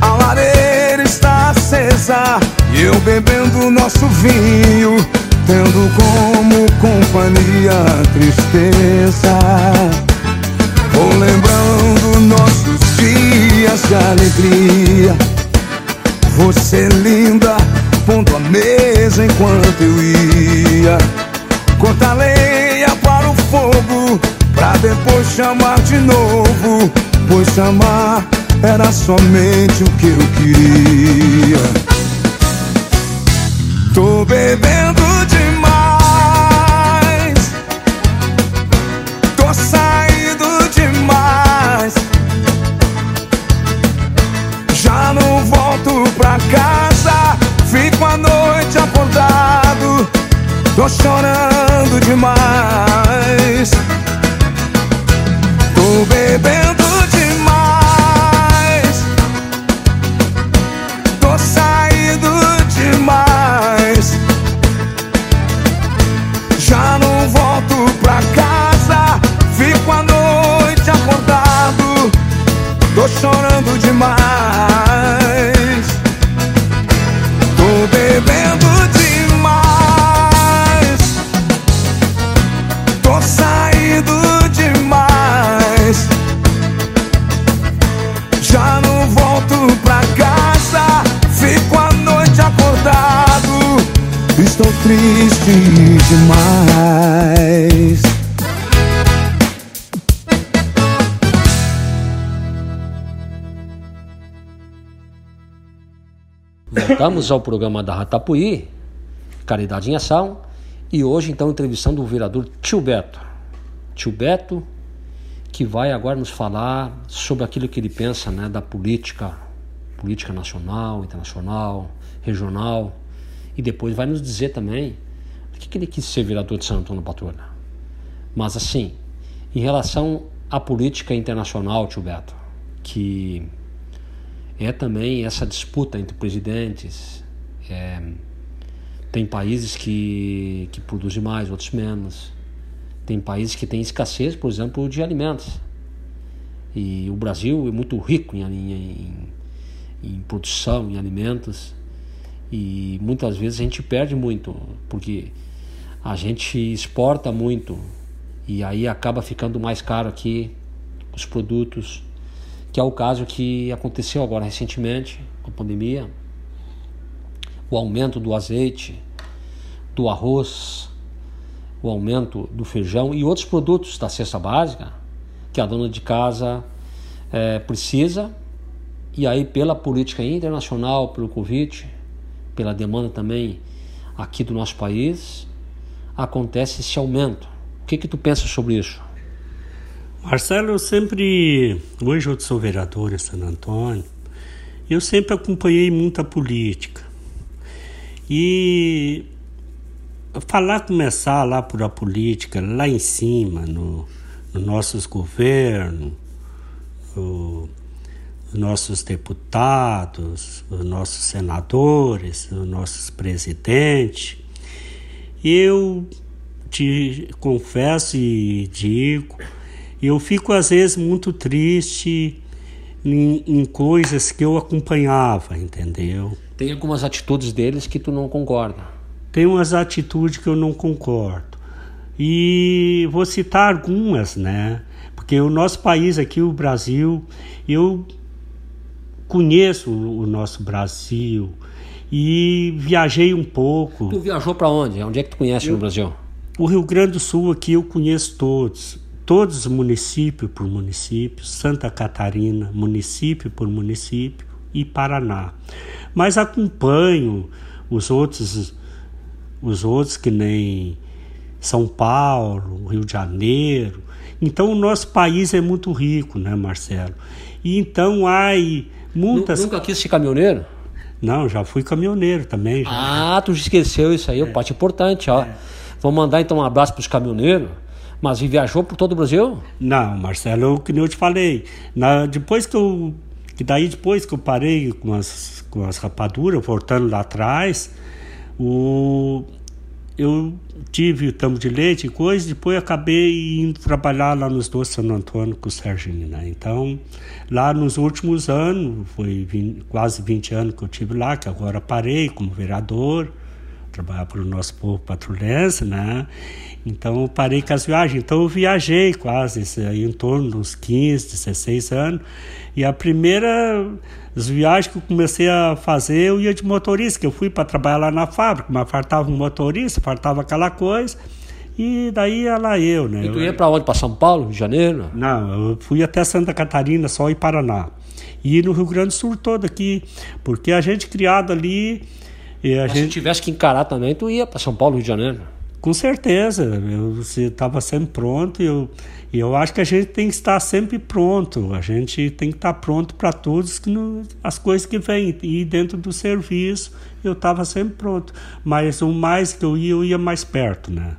A lareira está acesa e eu bebendo nosso vinho Tendo como companhia a tristeza. Vou lembrando nossos dias de alegria Você linda pondo a mesa enquanto eu ia. Cortar lenha para o fogo Pra depois chamar de novo. Pois chamar era somente o que eu queria. Tô bebendo Voltamos ao programa da Ratapuí, Caridade em Ação, e hoje então entrevistando o vereador Tio Beto. Tio Beto, que vai agora nos falar sobre aquilo que ele pensa né, da política, política nacional, internacional, regional, e depois vai nos dizer também o que, que ele quis ser vereador de Santo Antônio Patrulha. Mas assim, em relação à política internacional, Tio Beto, que é também essa disputa entre presidentes. É, tem países que, que produzem mais, outros menos. Tem países que têm escassez, por exemplo, de alimentos. E o Brasil é muito rico em, em, em produção, em alimentos. E muitas vezes a gente perde muito, porque a gente exporta muito e aí acaba ficando mais caro aqui os produtos que é o caso que aconteceu agora recentemente com a pandemia, o aumento do azeite, do arroz, o aumento do feijão e outros produtos da cesta básica que a dona de casa é, precisa, e aí pela política internacional, pelo Covid, pela demanda também aqui do nosso país, acontece esse aumento. O que, que tu pensa sobre isso? Marcelo, eu sempre. Hoje eu sou vereador em San Antônio. Eu sempre acompanhei muita política. E falar, começar lá por a política, lá em cima, no, no nossos governos, o, os nossos deputados, os nossos senadores, os nossos presidentes. Eu te confesso e digo, eu fico às vezes muito triste em, em coisas que eu acompanhava, entendeu? Tem algumas atitudes deles que tu não concorda. Tem umas atitudes que eu não concordo. E vou citar algumas, né? Porque o nosso país aqui, o Brasil, eu conheço o nosso Brasil e viajei um pouco. Tu viajou para onde? Onde é que tu conhece eu, no Brasil? O Rio Grande do Sul aqui eu conheço todos, todos município por município, Santa Catarina, município por município e Paraná. Mas acompanho os outros os outros que nem São Paulo, Rio de Janeiro. Então o nosso país é muito rico, né, Marcelo? E então há muitas. Nunca quis ser caminhoneiro? Não, já fui caminhoneiro também. Já. Ah, tu esqueceu isso aí, é. parte importante, ó. É. Vou mandar então um abraço para os caminhoneiros. Mas viajou por todo o Brasil? Não, Marcelo, que nem eu te falei. Na, depois que eu. Que daí depois que eu parei com as, com as rapaduras, voltando lá atrás, o, eu tive o tambo de leite e coisa, depois acabei indo trabalhar lá nos dois Santo Antônio com o Serginho, né? Então, lá nos últimos anos, foi 20, quase 20 anos que eu tive lá, que agora parei como vereador, trabalhar para o nosso povo patrulhense, né? Então eu parei com as viagens. Então eu viajei quase em torno dos 15, 16 anos. E a primeira as viagens que eu comecei a fazer, eu ia de motorista, que eu fui para trabalhar lá na fábrica, mas faltava um motorista, faltava aquela coisa. E daí ia lá eu, né? E tu ia para onde? Para São Paulo, Rio de Janeiro? Não, eu fui até Santa Catarina, só em Paraná. E no Rio Grande do Sul todo aqui, porque a gente criado ali... E a Mas gente... se tivesse que encarar também, tu ia para São Paulo, Rio de Janeiro? Com certeza, eu, estava sempre pronto e eu, eu acho que a gente tem que estar sempre pronto, a gente tem que estar pronto para todas as coisas que vêm. E dentro do serviço eu estava sempre pronto, mas o mais que eu ia, eu ia mais perto, né?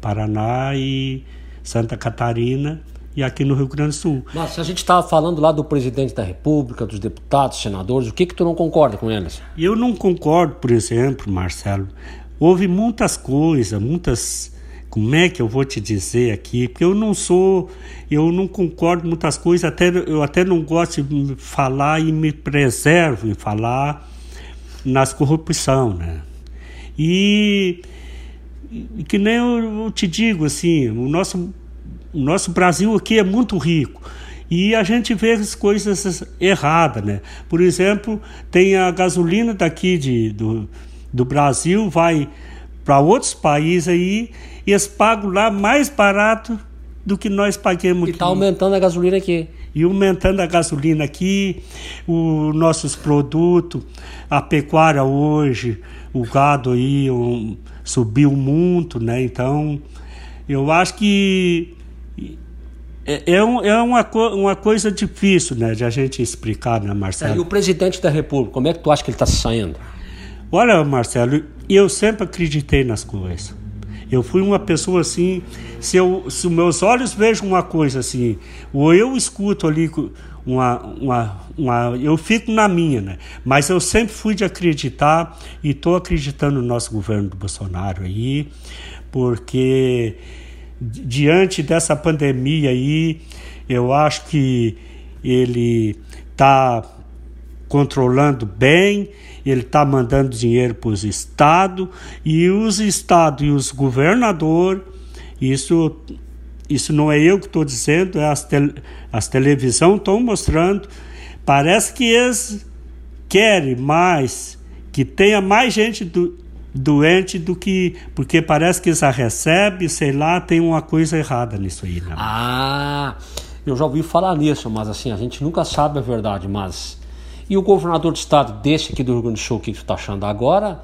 Paraná e Santa Catarina e aqui no Rio Grande do Sul. Mas se a gente estava falando lá do presidente da República, dos deputados, senadores, o que que tu não concorda com eles? Eu não concordo, por exemplo, Marcelo, Houve muitas coisas, muitas. Como é que eu vou te dizer aqui? Porque eu não sou, eu não concordo muitas coisas, até, eu até não gosto de falar e me preservo em falar nas corrupção, né? E, e que nem eu, eu te digo assim, o nosso, o nosso Brasil aqui é muito rico. E a gente vê as coisas erradas, né? Por exemplo, tem a gasolina daqui de, do, do Brasil vai para outros países aí e eles pagam lá mais barato do que nós pagamos e aqui. E está aumentando a gasolina aqui. E aumentando a gasolina aqui, os nossos produtos, a pecuária hoje, o gado aí um, subiu muito, né? Então, eu acho que é, é, um, é uma, uma coisa difícil, né, de a gente explicar, né, Marcelo? É, e o presidente da República, como é que tu acha que ele está saindo? Olha, Marcelo, eu sempre acreditei nas coisas. Eu fui uma pessoa assim, se, eu, se meus olhos vejam uma coisa assim, ou eu escuto ali uma, uma, uma, eu fico na minha, né? Mas eu sempre fui de acreditar e estou acreditando no nosso governo do Bolsonaro aí, porque diante dessa pandemia aí, eu acho que ele está controlando bem ele está mandando dinheiro para os estados e os estados e os governadores, isso, isso não é eu que estou dizendo, é as, te, as televisões estão mostrando. Parece que eles querem mais, que tenha mais gente do, doente do que. Porque parece que eles a recebem, sei lá, tem uma coisa errada nisso aí. Né? Ah! Eu já ouvi falar nisso, mas assim, a gente nunca sabe a verdade. Mas. E o governador do estado desse aqui do Rio Grande do Sul, que está achando agora?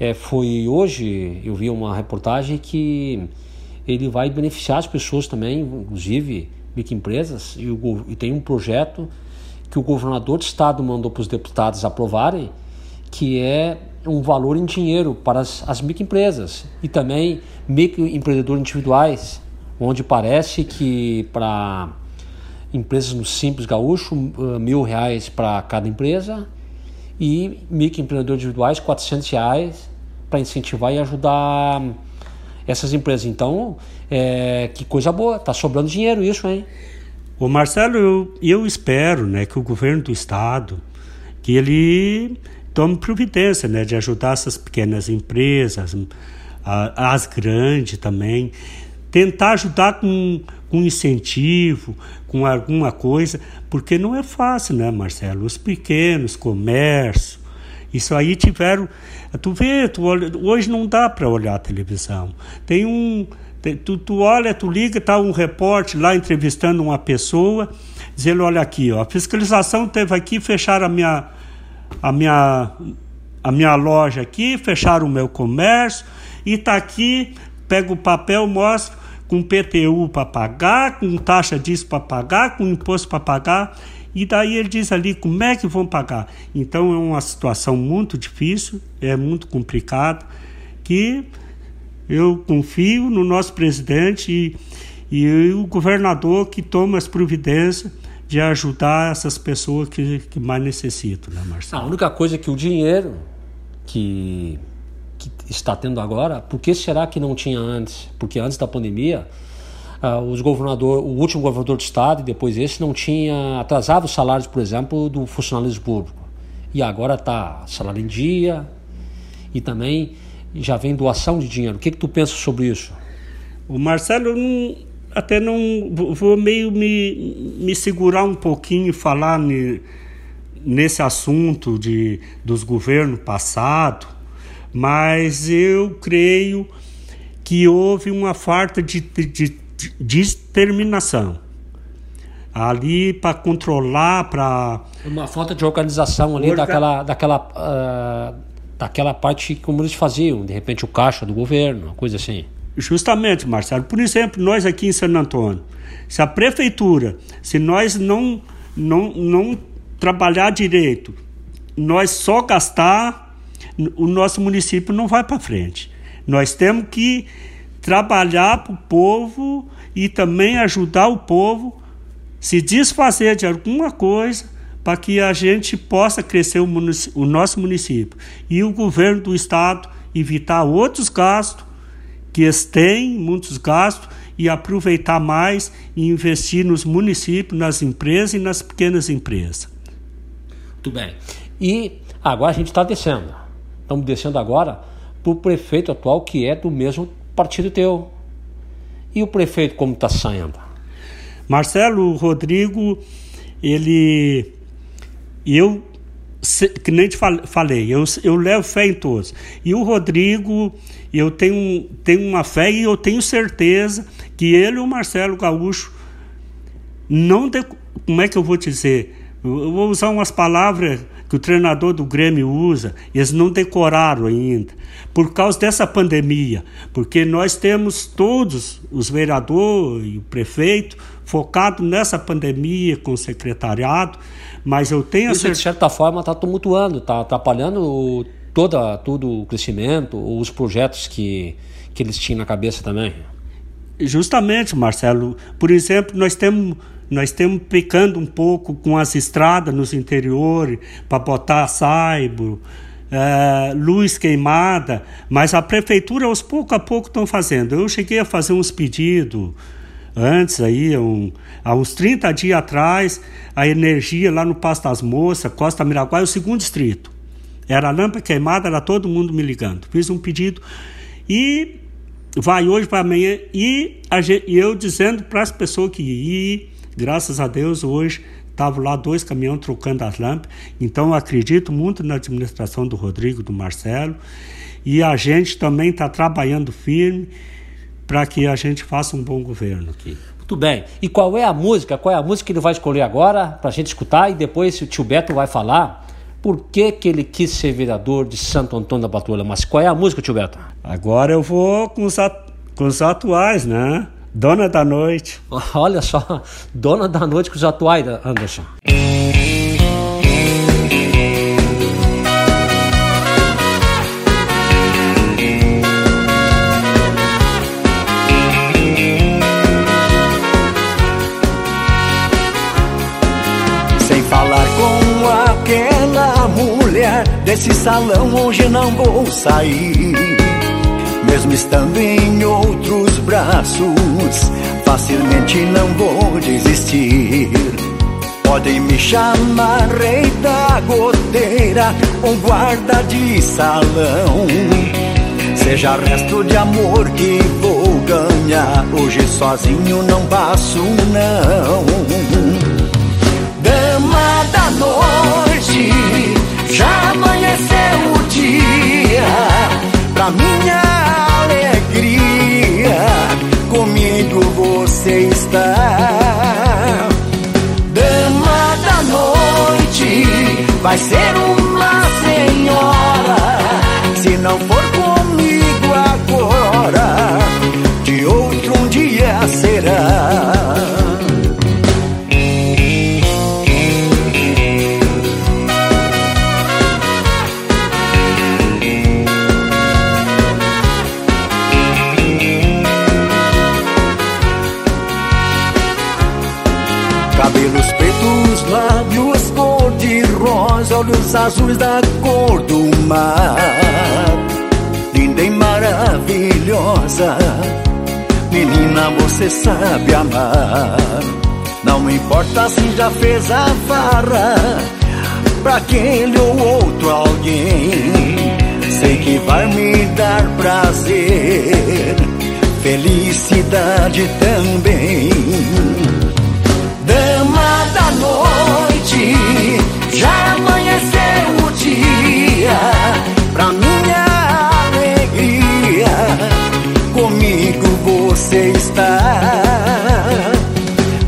É, foi hoje, eu vi uma reportagem que ele vai beneficiar as pessoas também, inclusive microempresas, e, o, e tem um projeto que o governador do estado mandou para os deputados aprovarem, que é um valor em dinheiro para as, as microempresas e também microempreendedores individuais, onde parece que para empresas no Simples Gaúcho, uh, mil reais para cada empresa e microempreendedores individuais, 400 reais para incentivar e ajudar essas empresas. Então, é, que coisa boa, tá sobrando dinheiro isso, hein? O Marcelo, eu, eu espero né, que o governo do estado, que ele tome providência né, de ajudar essas pequenas empresas, as grandes também, tentar ajudar com, com incentivo, com alguma coisa, porque não é fácil, né, Marcelo? Os pequenos, comércio, isso aí tiveram. Tu vê, tu olha, hoje não dá para olhar a televisão. Tem um. Tem, tu, tu olha, tu liga, tá um repórter lá entrevistando uma pessoa, dizendo, olha aqui, ó, a fiscalização teve aqui, fecharam a minha, a minha, a minha loja aqui, fecharam o meu comércio, e tá aqui, pega o papel, mostra com PTU para pagar, com taxa disso para pagar, com imposto para pagar. E daí ele diz ali como é que vão pagar. Então é uma situação muito difícil, é muito complicada, que eu confio no nosso presidente e, e o governador que toma as providências de ajudar essas pessoas que, que mais necessitam, né, Marcelo? A única coisa é que o dinheiro que está tendo agora, por que será que não tinha antes? Porque antes da pandemia, uh, os governador, o último governador do estado e depois esse não tinha atrasava os salários, por exemplo, do funcionalismo público. E agora está salário em dia e também já vem doação de dinheiro. O que, que tu pensa sobre isso? O Marcelo, não, até não vou meio me, me segurar um pouquinho e falar ne, nesse assunto de, dos governos passados mas eu creio que houve uma falta de, de, de determinação ali para controlar, para uma falta de organização ali Orga... daquela daquela uh, daquela parte como eles faziam, de repente o caixa do governo, uma coisa assim. Justamente, Marcelo. Por exemplo, nós aqui em San Antônio, se a prefeitura, se nós não não não trabalhar direito, nós só gastar o nosso município não vai para frente. Nós temos que trabalhar para o povo e também ajudar o povo se desfazer de alguma coisa para que a gente possa crescer o, o, nosso município e o governo do estado evitar outros gastos que eles têm muitos gastos e aproveitar mais e investir nos municípios, nas empresas e nas pequenas empresas. Muito bem. E agora a gente está descendo. Estamos descendo agora para o prefeito atual, que é do mesmo partido teu. E o prefeito como está saindo? Marcelo Rodrigo, ele. Eu, que nem te falei, eu, eu levo fé em todos. E o Rodrigo, eu tenho, tenho uma fé e eu tenho certeza que ele e o Marcelo Gaúcho não. De, como é que eu vou dizer? Eu vou usar umas palavras que o treinador do Grêmio usa, eles não decoraram ainda, por causa dessa pandemia, porque nós temos todos, os vereadores e o prefeito, focado nessa pandemia com o secretariado, mas eu tenho Isso, de certa forma, está tumultuando, está atrapalhando toda, todo o crescimento, os projetos que, que eles tinham na cabeça também. Justamente, Marcelo. Por exemplo, nós temos nós estamos pecando um pouco com as estradas nos interiores para botar saibo, é, luz queimada, mas a prefeitura aos pouco a pouco estão fazendo. Eu cheguei a fazer uns pedidos antes aí, um, há uns 30 dias atrás, a energia lá no Pasto das Moças, Costa Miraguai, o segundo distrito. Era lâmpada queimada, era todo mundo me ligando. Fiz um pedido e vai hoje para amanhã e, e eu dizendo para as pessoas que ir Graças a Deus, hoje estavam lá dois caminhões trocando as lâmpadas. Então, acredito muito na administração do Rodrigo, do Marcelo. E a gente também está trabalhando firme para que a gente faça um bom governo aqui. Muito bem. E qual é a música? Qual é a música que ele vai escolher agora para a gente escutar e depois o tio Beto vai falar por que, que ele quis ser vereador de Santo Antônio da Patrulha. Mas qual é a música, tio Beto? Agora eu vou com os, com os atuais, né? Dona da Noite. Olha só, Dona da Noite com os atuais, Anderson. Desse salão hoje não vou sair. Mesmo estando em outros braços, facilmente não vou desistir. Podem me chamar rei da goteira ou guarda de salão. Seja resto de amor que vou ganhar, hoje sozinho não passo não. Dama da noite já amanheceu o dia, pra minha alegria, comigo você está. Dama da noite, vai ser uma senhora, se não for comigo agora, de outro um dia será. Olhos azuis da cor do mar. Linda e maravilhosa, menina, você sabe amar. Não importa se já fez a farra pra aquele ou outro alguém. Sei que vai me dar prazer, felicidade também. Dama da noite, já dia, pra minha alegria, comigo você está.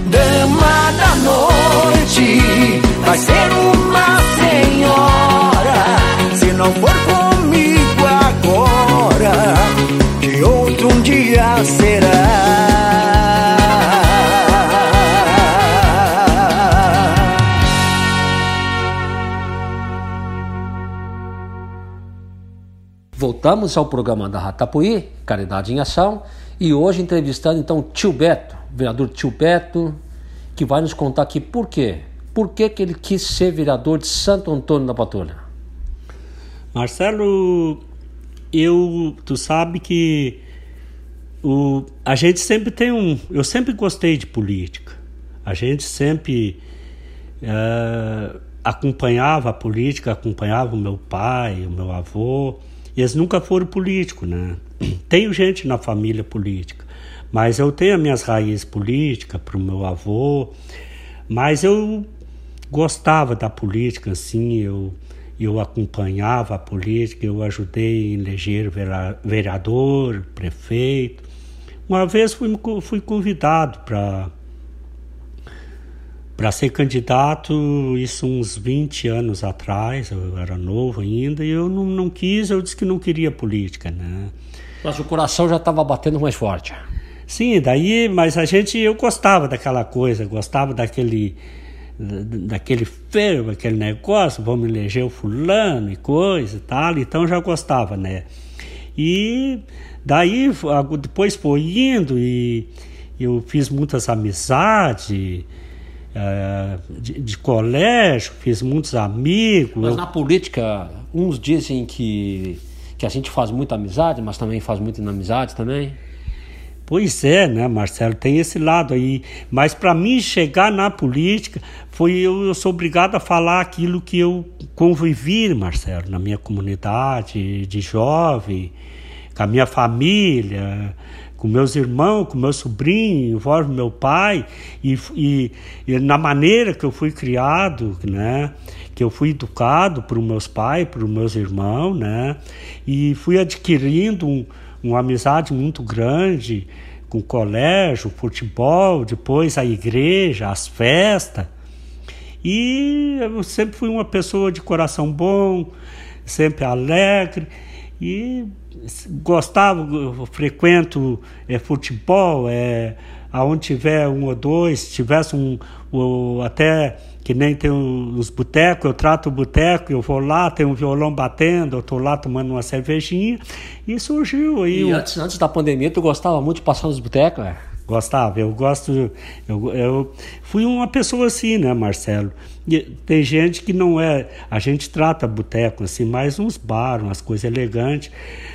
Dama da noite, vai ser uma senhora, Voltamos ao programa da Ratapuí, Caridade em Ação, e hoje entrevistando então tio Beto, vereador tio Beto, que vai nos contar aqui por quê. Por que, que ele quis ser vereador de Santo Antônio da Patrulha? Marcelo, eu, tu sabe que o, a gente sempre tem um. Eu sempre gostei de política. A gente sempre uh, acompanhava a política, acompanhava o meu pai, o meu avô. Eles nunca foram políticos, né? Tenho gente na família política, mas eu tenho as minhas raízes políticas para o meu avô, mas eu gostava da política, assim, eu, eu acompanhava a política, eu ajudei em eleger vereador, prefeito. Uma vez fui, fui convidado para para ser candidato, isso uns 20 anos atrás, eu era novo ainda, e eu não, não quis, eu disse que não queria política, né? Mas o coração já estava batendo mais forte. Sim, daí, mas a gente, eu gostava daquela coisa, gostava daquele, daquele fervo, aquele negócio, vamos eleger o fulano e coisa e tal, então já gostava, né? E daí, depois foi indo e eu fiz muitas amizades, de, de, colégio, fiz muitos amigos. Mas na política, uns dizem que, que a gente faz muita amizade, mas também faz muita inamizade também. Pois é, né, Marcelo, tem esse lado aí. Mas para mim chegar na política, foi eu, eu, sou obrigado a falar aquilo que eu convivi, Marcelo, na minha comunidade de jovem, com a minha família, com meus irmãos, com meu sobrinho, envolve meu pai e, e, e, na maneira que eu fui criado, né, que eu fui educado por meus pais, por meus irmãos, né, e fui adquirindo um, uma amizade muito grande com o colégio, futebol, depois a igreja, as festas. E eu sempre fui uma pessoa de coração bom, sempre alegre e gostava, frequento é, futebol, é, aonde tiver um ou dois, tivesse um, um até que nem tem os botecos, eu trato o boteco, eu vou lá, tem um violão batendo, eu estou lá tomando uma cervejinha, e surgiu aí. E antes, antes da pandemia, tu gostava muito de passar nos botecos, é? Gostava, eu gosto. Eu, eu fui uma pessoa assim, né, Marcelo? E tem gente que não é. A gente trata boteco assim, mais uns bar, umas coisas elegantes.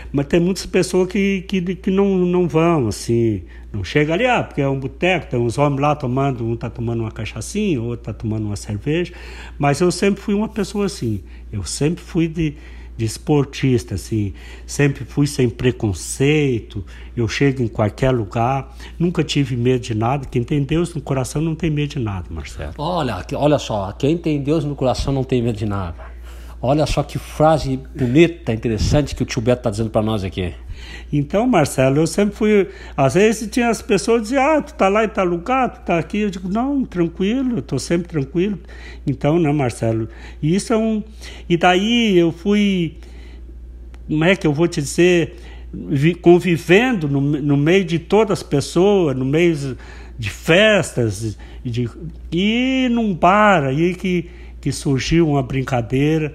Mas tem muitas pessoas que, que, que não, não vão, assim. Não chega ali, ah, porque é um boteco, tem uns homens lá tomando, um tá tomando uma cachaçinha, outro tá tomando uma cerveja. Mas eu sempre fui uma pessoa assim. Eu sempre fui de de esportista, assim, sempre fui sem preconceito, eu chego em qualquer lugar, nunca tive medo de nada, quem tem Deus no coração não tem medo de nada, Marcelo. Olha, olha só, quem tem Deus no coração não tem medo de nada. Olha só que frase bonita, interessante que o tio Beto está dizendo para nós aqui. Então, Marcelo, eu sempre fui. Às vezes tinha as pessoas diziam, ah, tu tá lá em tal lugar, tu tá aqui. Eu digo, não, tranquilo, eu sempre tranquilo. Então, né, Marcelo? E isso é um. E daí eu fui. Como é que eu vou te dizer? Convivendo no, no meio de todas as pessoas, no meio de festas, de, e num bar aí que, que surgiu uma brincadeira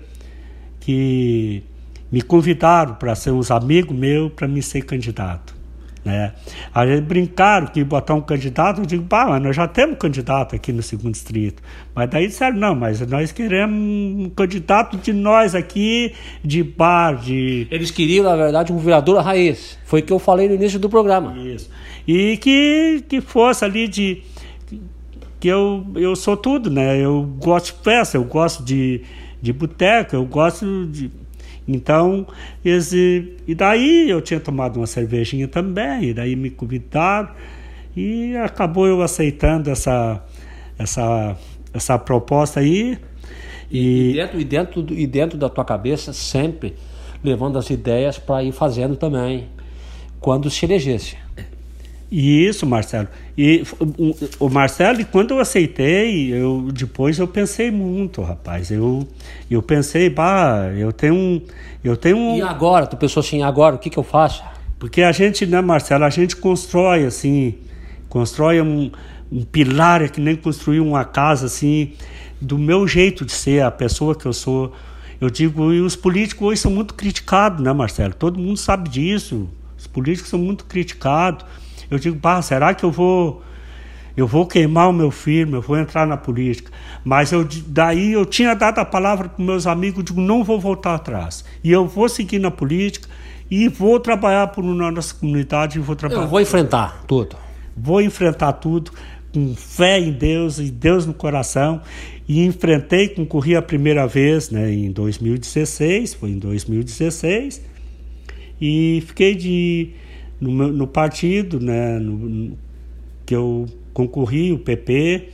que me convidaram para ser uns amigos meus para me ser candidato. Né? Aí brincaram que botar um candidato, eu digo, pá, mas nós já temos candidato aqui no segundo distrito. Mas daí disseram, não, mas nós queremos um candidato de nós aqui, de bar, de. Eles queriam, na verdade, um vereador raiz. Foi o que eu falei no início do programa. Isso. E que, que fosse ali de. Que eu, eu sou tudo, né? Eu gosto de festa, eu gosto de, de boteca, eu gosto de então, esse, e daí eu tinha tomado uma cervejinha também, e daí me convidaram e acabou eu aceitando essa, essa, essa proposta aí. E, e, dentro, e, dentro, e dentro da tua cabeça, sempre levando as ideias para ir fazendo também, quando se elegesse. Isso, Marcelo. E o Marcelo, quando eu aceitei, eu depois eu pensei muito, rapaz. Eu eu pensei, bah, eu tenho um, eu tenho um... E agora, tu pensou assim, agora o que que eu faço? Porque a gente, né, Marcelo, a gente constrói assim, constrói um, um pilar que nem construir uma casa assim, do meu jeito de ser, a pessoa que eu sou. Eu digo, e os políticos hoje são muito criticados, né, Marcelo? Todo mundo sabe disso. Os políticos são muito criticados eu digo, bah, será que eu vou eu vou queimar o meu filho, eu vou entrar na política. Mas eu, daí eu tinha dado a palavra para meus amigos, digo, não vou voltar atrás. E eu vou seguir na política e vou trabalhar por uma nossa comunidade e vou trabalhar. Eu vou enfrentar tudo. Vou enfrentar tudo com fé em Deus e Deus no coração. E enfrentei, concorri a primeira vez né, em 2016, foi em 2016. E fiquei de no, no partido, né, no, que eu concorri, o PP,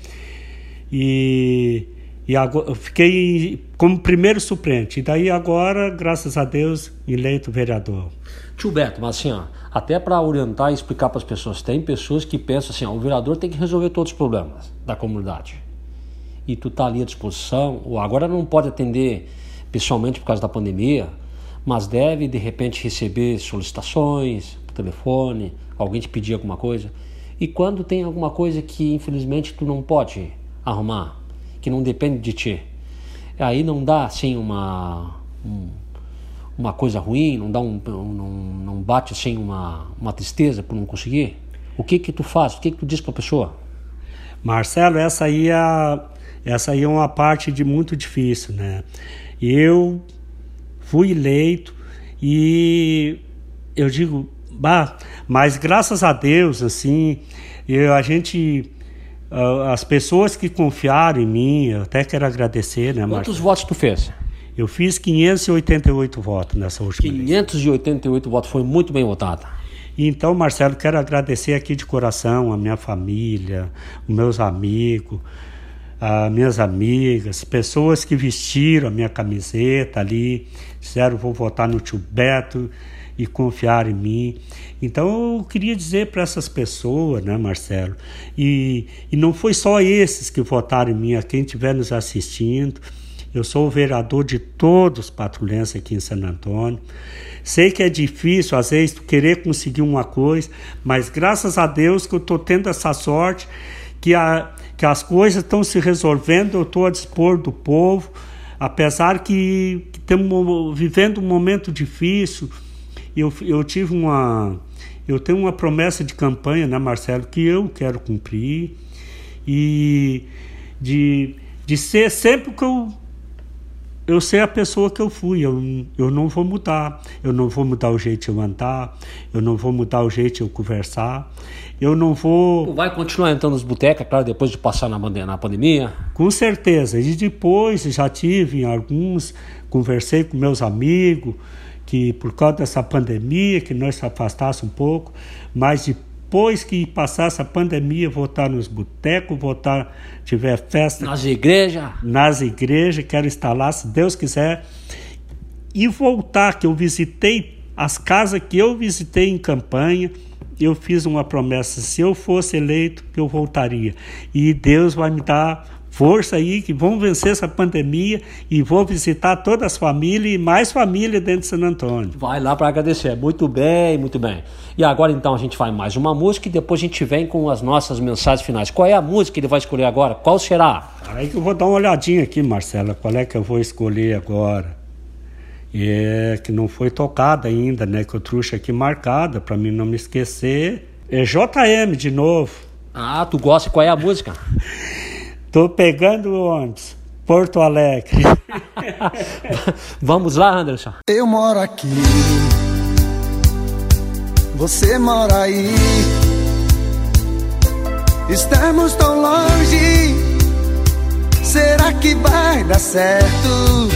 e, e agora, eu fiquei como primeiro suplente. E daí agora, graças a Deus, eleito vereador. Tio Beto, mas assim, ó, até para orientar e explicar para as pessoas, tem pessoas que pensam assim, ó, o vereador tem que resolver todos os problemas da comunidade. E tu tá ali à disposição, ou agora não pode atender pessoalmente por causa da pandemia, mas deve de repente receber solicitações, telefone, alguém te pedir alguma coisa. E quando tem alguma coisa que infelizmente tu não pode arrumar, que não depende de ti, aí não dá assim uma um, uma coisa ruim, não dá um não, não bate assim uma, uma tristeza por não conseguir. O que que tu faz? O que que tu diz para a pessoa? Marcelo, essa aí é essa aí é uma parte de muito difícil, né? Eu fui eleito e eu digo Bah, mas graças a Deus, assim, eu, a gente. As pessoas que confiaram em mim, eu até quero agradecer, né, Quantos Marcos? votos tu fez? Eu fiz 588 votos nessa última 588 vez. votos, foi muito bem votado. Então, Marcelo, quero agradecer aqui de coração a minha família, os meus amigos, as minhas amigas, pessoas que vestiram a minha camiseta ali, disseram vou votar no tio Beto, e confiar em mim. Então eu queria dizer para essas pessoas, né, Marcelo, e, e não foi só esses que votaram em mim, a quem estiver nos assistindo. Eu sou o vereador de todos os patrulhenses aqui em San Antônio. Sei que é difícil, às vezes, querer conseguir uma coisa, mas graças a Deus que eu estou tendo essa sorte, que, a, que as coisas estão se resolvendo, eu estou a dispor do povo, apesar que, que estamos vivendo um momento difícil. Eu, eu tive uma, eu tenho uma promessa de campanha, né, Marcelo, que eu quero cumprir. E de, de ser sempre que eu eu sei a pessoa que eu fui, eu, eu não vou mudar, eu não vou mudar o jeito de eu andar, eu não vou mudar o jeito de eu conversar, eu não vou... Vai continuar entrando nos botecos, claro, depois de passar na, na pandemia? Com certeza, e depois já tive alguns, conversei com meus amigos, que por causa dessa pandemia, que nós se afastasse um pouco, mas depois que passar essa pandemia, voltar nos botecos, voltar, tiver festa. Nas igrejas? Nas igrejas, quero lá, se Deus quiser. E voltar, que eu visitei as casas que eu visitei em campanha, eu fiz uma promessa: se eu fosse eleito, eu voltaria. E Deus vai me dar força aí, que vão vencer essa pandemia e vou visitar todas as famílias e mais famílias dentro de San Antônio. Vai lá para agradecer. Muito bem, muito bem. E agora então a gente faz mais uma música e depois a gente vem com as nossas mensagens finais. Qual é a música que ele vai escolher agora? Qual será? Aí que eu vou dar uma olhadinha aqui, Marcela, qual é que eu vou escolher agora. É que não foi tocada ainda, né? Que eu trouxe aqui marcada para mim não me esquecer. É JM de novo. Ah, tu gosta? Qual é a música? Tô pegando o ônibus. Porto Alegre. Vamos lá, Anderson. Eu moro aqui. Você mora aí. Estamos tão longe. Será que vai dar certo?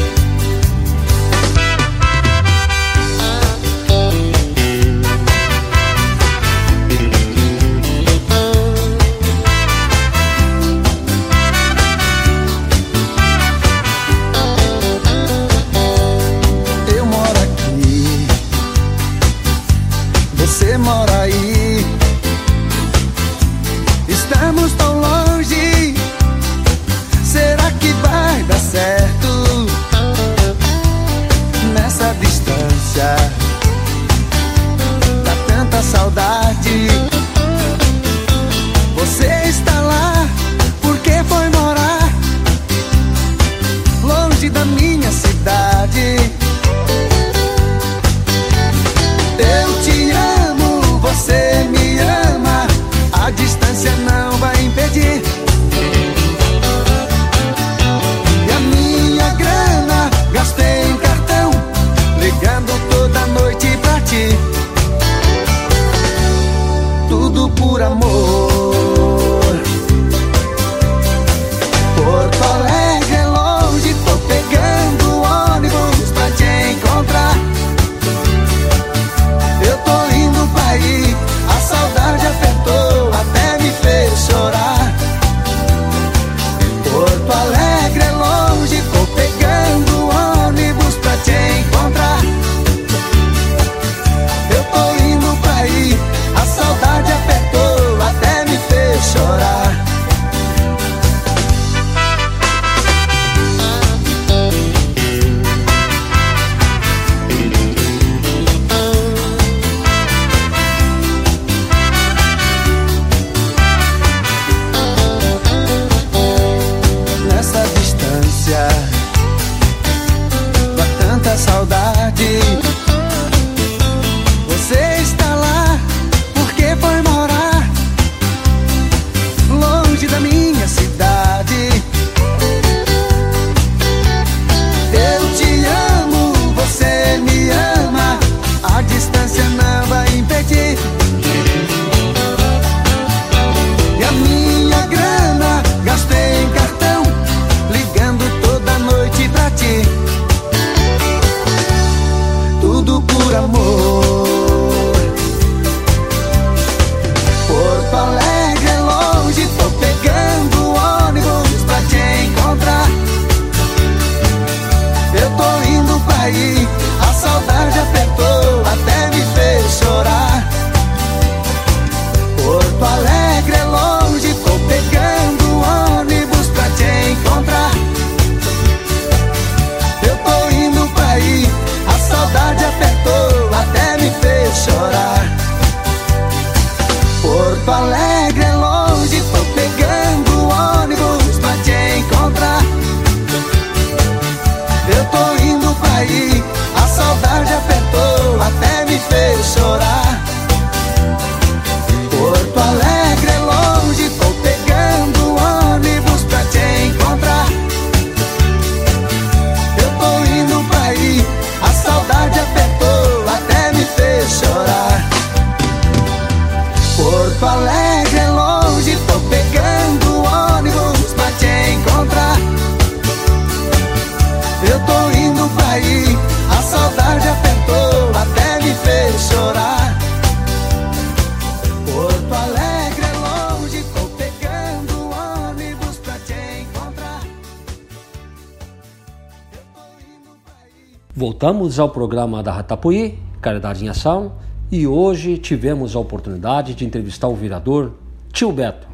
Voltamos ao programa da Ratapuí, Caridade em Ação, e hoje tivemos a oportunidade de entrevistar o vereador Tio Beto.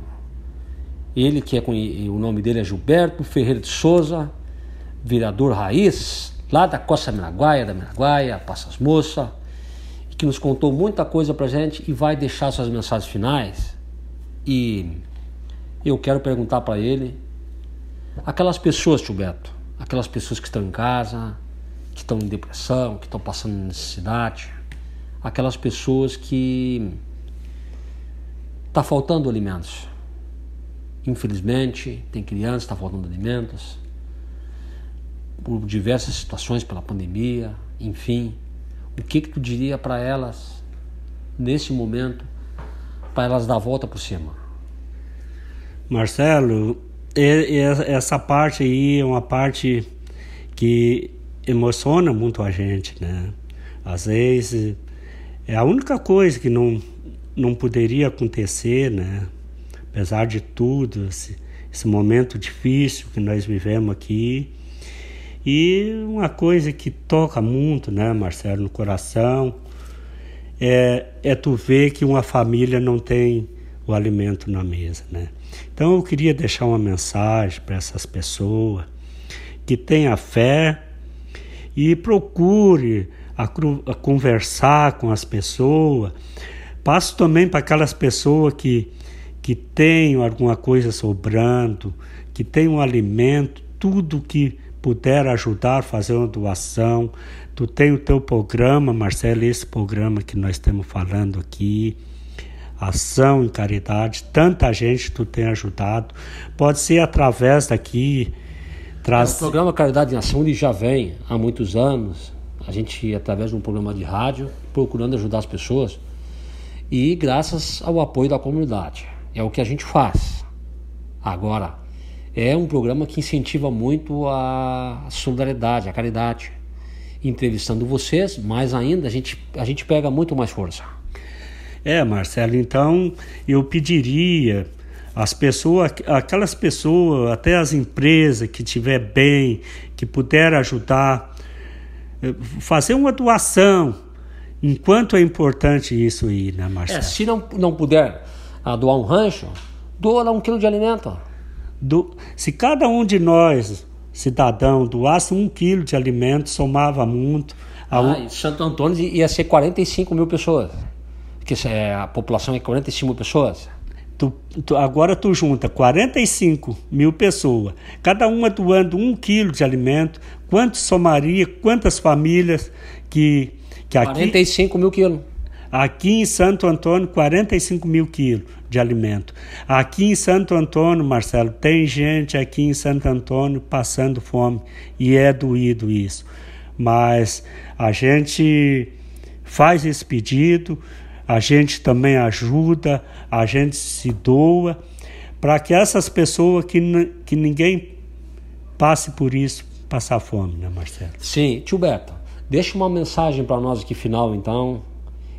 Ele que é o nome dele é Gilberto Ferreira de Souza, vereador raiz, lá da Costa Miraguaia, da Miraguaia, Passas Moça, que nos contou muita coisa pra gente e vai deixar suas mensagens finais. E eu quero perguntar para ele aquelas pessoas, Tio Beto, aquelas pessoas que estão em casa, que estão em depressão, que estão passando necessidade, aquelas pessoas que está faltando alimentos. Infelizmente, tem crianças, está faltando alimentos, por diversas situações, pela pandemia, enfim. O que, que tu diria para elas nesse momento, para elas dar a volta por cima? Marcelo, essa parte aí é uma parte que emociona muito a gente, né? Às vezes é a única coisa que não, não poderia acontecer, né? Apesar de tudo, esse, esse momento difícil que nós vivemos aqui. E uma coisa que toca muito, né, Marcelo, no coração, é, é tu ver que uma família não tem o alimento na mesa, né? Então eu queria deixar uma mensagem para essas pessoas que tenha fé e procure a, a conversar com as pessoas. Passo também para aquelas pessoas que, que têm alguma coisa sobrando, que têm um alimento, tudo que puder ajudar, fazer uma doação. Tu tem o teu programa, Marcelo, esse programa que nós estamos falando aqui, ação em caridade, tanta gente tu tem ajudado. Pode ser através daqui Traz... O programa Caridade em Ação ele já vem há muitos anos. A gente, através de um programa de rádio, procurando ajudar as pessoas e graças ao apoio da comunidade. É o que a gente faz. Agora, é um programa que incentiva muito a solidariedade, a caridade. Entrevistando vocês, mais ainda, a gente, a gente pega muito mais força. É, Marcelo, então eu pediria as pessoas, aquelas pessoas, até as empresas que tiver bem, que puder ajudar, eh, fazer uma doação. Enquanto é importante isso aí, né, Marcelo? É, se não, não puder ah, doar um rancho, doa lá um quilo de alimento. Do, se cada um de nós, cidadão, doasse um quilo de alimento, somava muito. A ah, Santo Antônio ia ser 45 mil pessoas. Porque é, a população é 45 mil pessoas. Tu, tu, agora tu junta 45 mil pessoas, cada uma doando um quilo de alimento, quanto somaria, quantas famílias que, que aqui... 45 mil quilos. Aqui em Santo Antônio, 45 mil quilos de alimento. Aqui em Santo Antônio, Marcelo, tem gente aqui em Santo Antônio passando fome e é doído isso. Mas a gente faz esse pedido, a gente também ajuda, a gente se doa, para que essas pessoas que, que ninguém passe por isso, passar fome, né, Marcelo? Sim, tio Beto, deixa uma mensagem para nós aqui final, então,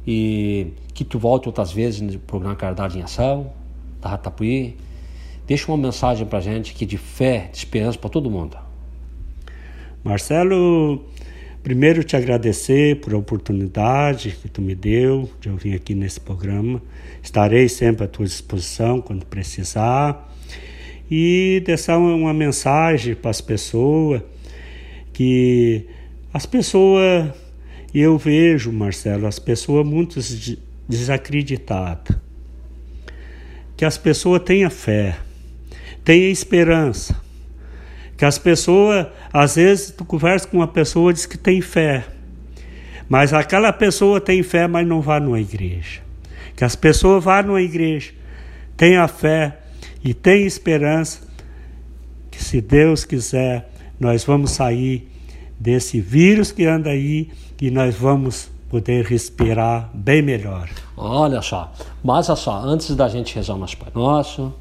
e que tu volte outras vezes no programa Caridade em Ação, da Ratapuí. Deixa uma mensagem para gente que de fé, de esperança para todo mundo. Marcelo, Primeiro, te agradecer por a oportunidade que tu me deu de eu vir aqui nesse programa. Estarei sempre à tua disposição quando precisar. E deixar uma mensagem para as pessoas que as pessoas, eu vejo, Marcelo, as pessoas muito desacreditadas. Que as pessoas tenham fé, tenham esperança que as pessoas, às vezes, tu conversa com uma pessoa diz que tem fé, mas aquela pessoa tem fé, mas não vai numa igreja. Que as pessoas vá numa igreja, tenha fé e tenha esperança que se Deus quiser, nós vamos sair desse vírus que anda aí e nós vamos poder respirar bem melhor. Olha só, mas olha só, antes da gente rezar o nosso Pai Nosso,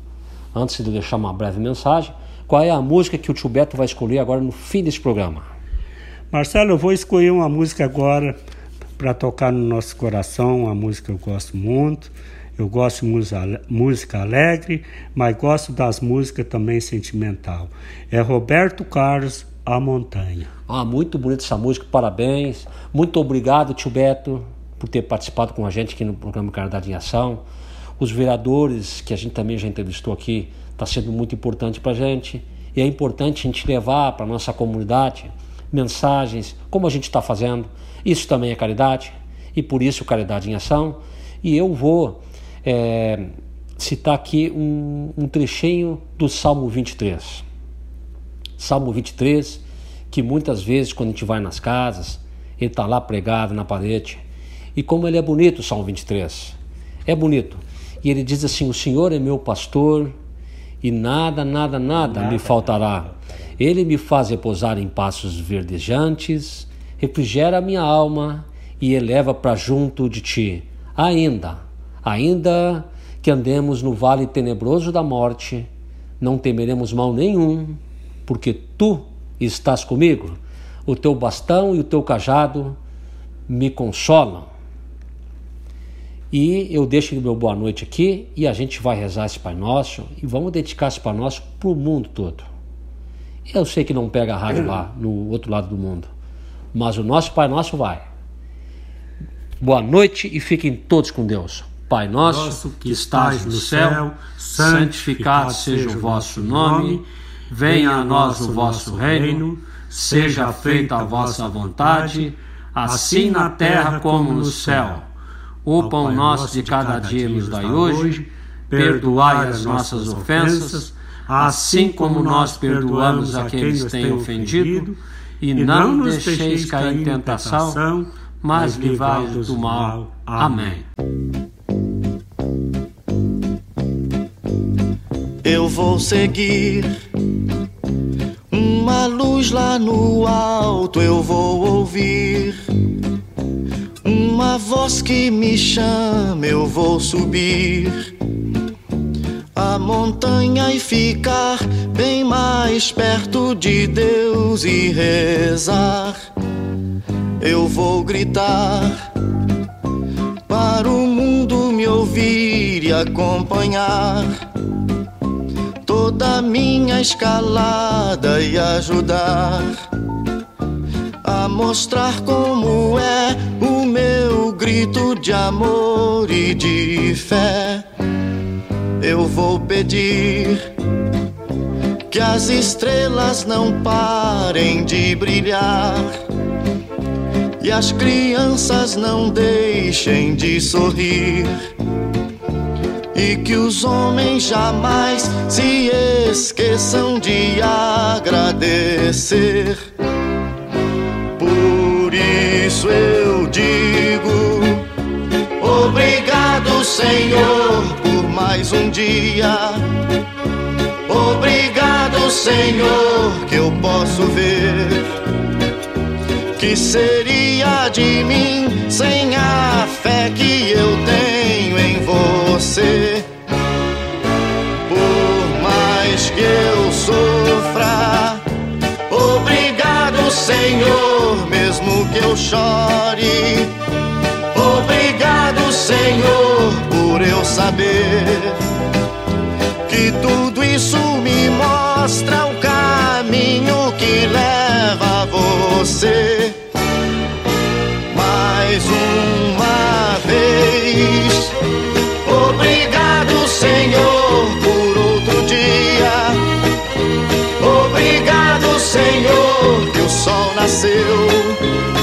antes de deixar uma breve mensagem, qual é a música que o tio Beto vai escolher agora no fim desse programa? Marcelo, eu vou escolher uma música agora para tocar no nosso coração, uma música que eu gosto muito. Eu gosto de música alegre, mas gosto das músicas também sentimental. É Roberto Carlos, a montanha. Ah, muito bonita essa música, parabéns. Muito obrigado, tio Beto, por ter participado com a gente aqui no programa Caridade em Ação. Os vereadores, que a gente também já entrevistou aqui, está sendo muito importante para a gente. E é importante a gente levar para a nossa comunidade mensagens, como a gente está fazendo. Isso também é caridade, e por isso Caridade em Ação. E eu vou é, citar aqui um, um trechinho do Salmo 23. Salmo 23, que muitas vezes, quando a gente vai nas casas, ele está lá pregado na parede. E como ele é bonito, o Salmo 23. É bonito. E ele diz assim: O Senhor é meu pastor e nada, nada, nada, nada me faltará. Ele me faz repousar em passos verdejantes, refrigera a minha alma e eleva para junto de ti. Ainda, ainda que andemos no vale tenebroso da morte, não temeremos mal nenhum, porque tu estás comigo. O teu bastão e o teu cajado me consolam. E eu deixo o meu boa noite aqui e a gente vai rezar esse Pai Nosso e vamos dedicar esse Pai Nosso para o mundo todo. Eu sei que não pega a rádio lá no outro lado do mundo, mas o nosso Pai Nosso vai. Boa noite e fiquem todos com Deus. Pai nosso, nosso que estás no céu, santificado seja o vosso nome, venha a nós o vosso reino, seja feita a vossa vontade, assim na terra como no céu. O pão nosso de cada dia nos dai hoje, perdoai as nossas ofensas, assim como nós perdoamos a quem nos tem ofendido, e não nos deixeis cair em tentação, mas livrai-nos do mal. Amém. Eu vou seguir uma luz lá no alto, eu vou ouvir uma voz que me chama, eu vou subir a montanha e ficar bem mais perto de Deus e rezar. Eu vou gritar para o mundo me ouvir e acompanhar toda a minha escalada e ajudar mostrar como é o meu grito de amor e de fé. Eu vou pedir que as estrelas não parem de brilhar e as crianças não deixem de sorrir. E que os homens jamais se esqueçam de agradecer. Eu digo: Obrigado, Senhor, por mais um dia. Obrigado, Senhor, que eu posso ver. Que seria de mim sem a fé que eu tenho em você? Por mais que eu sofra, obrigado, Senhor, mesmo que eu chore. Obrigado, Senhor, por eu saber que tudo isso me mostra o caminho que leva a você. Mais uma vez, obrigado, Senhor, por outro dia. Obrigado, Senhor, que o sol nasceu.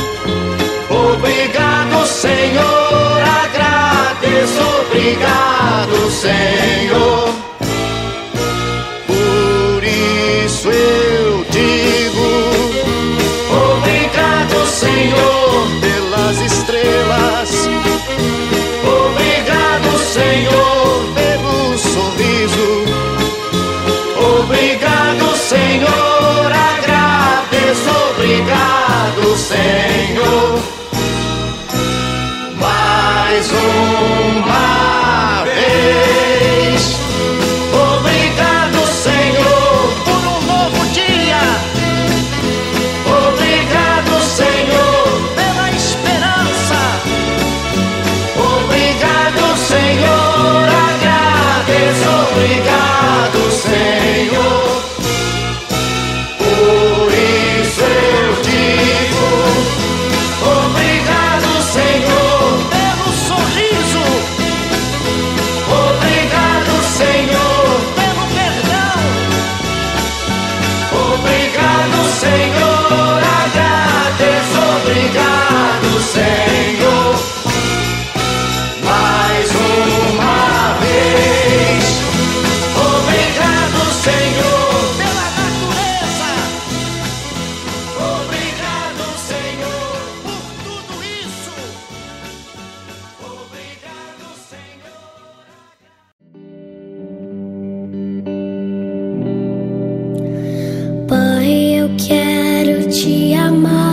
Obrigado, Senhor. Por isso eu digo: Obrigado, Senhor, Toda minha alma deseja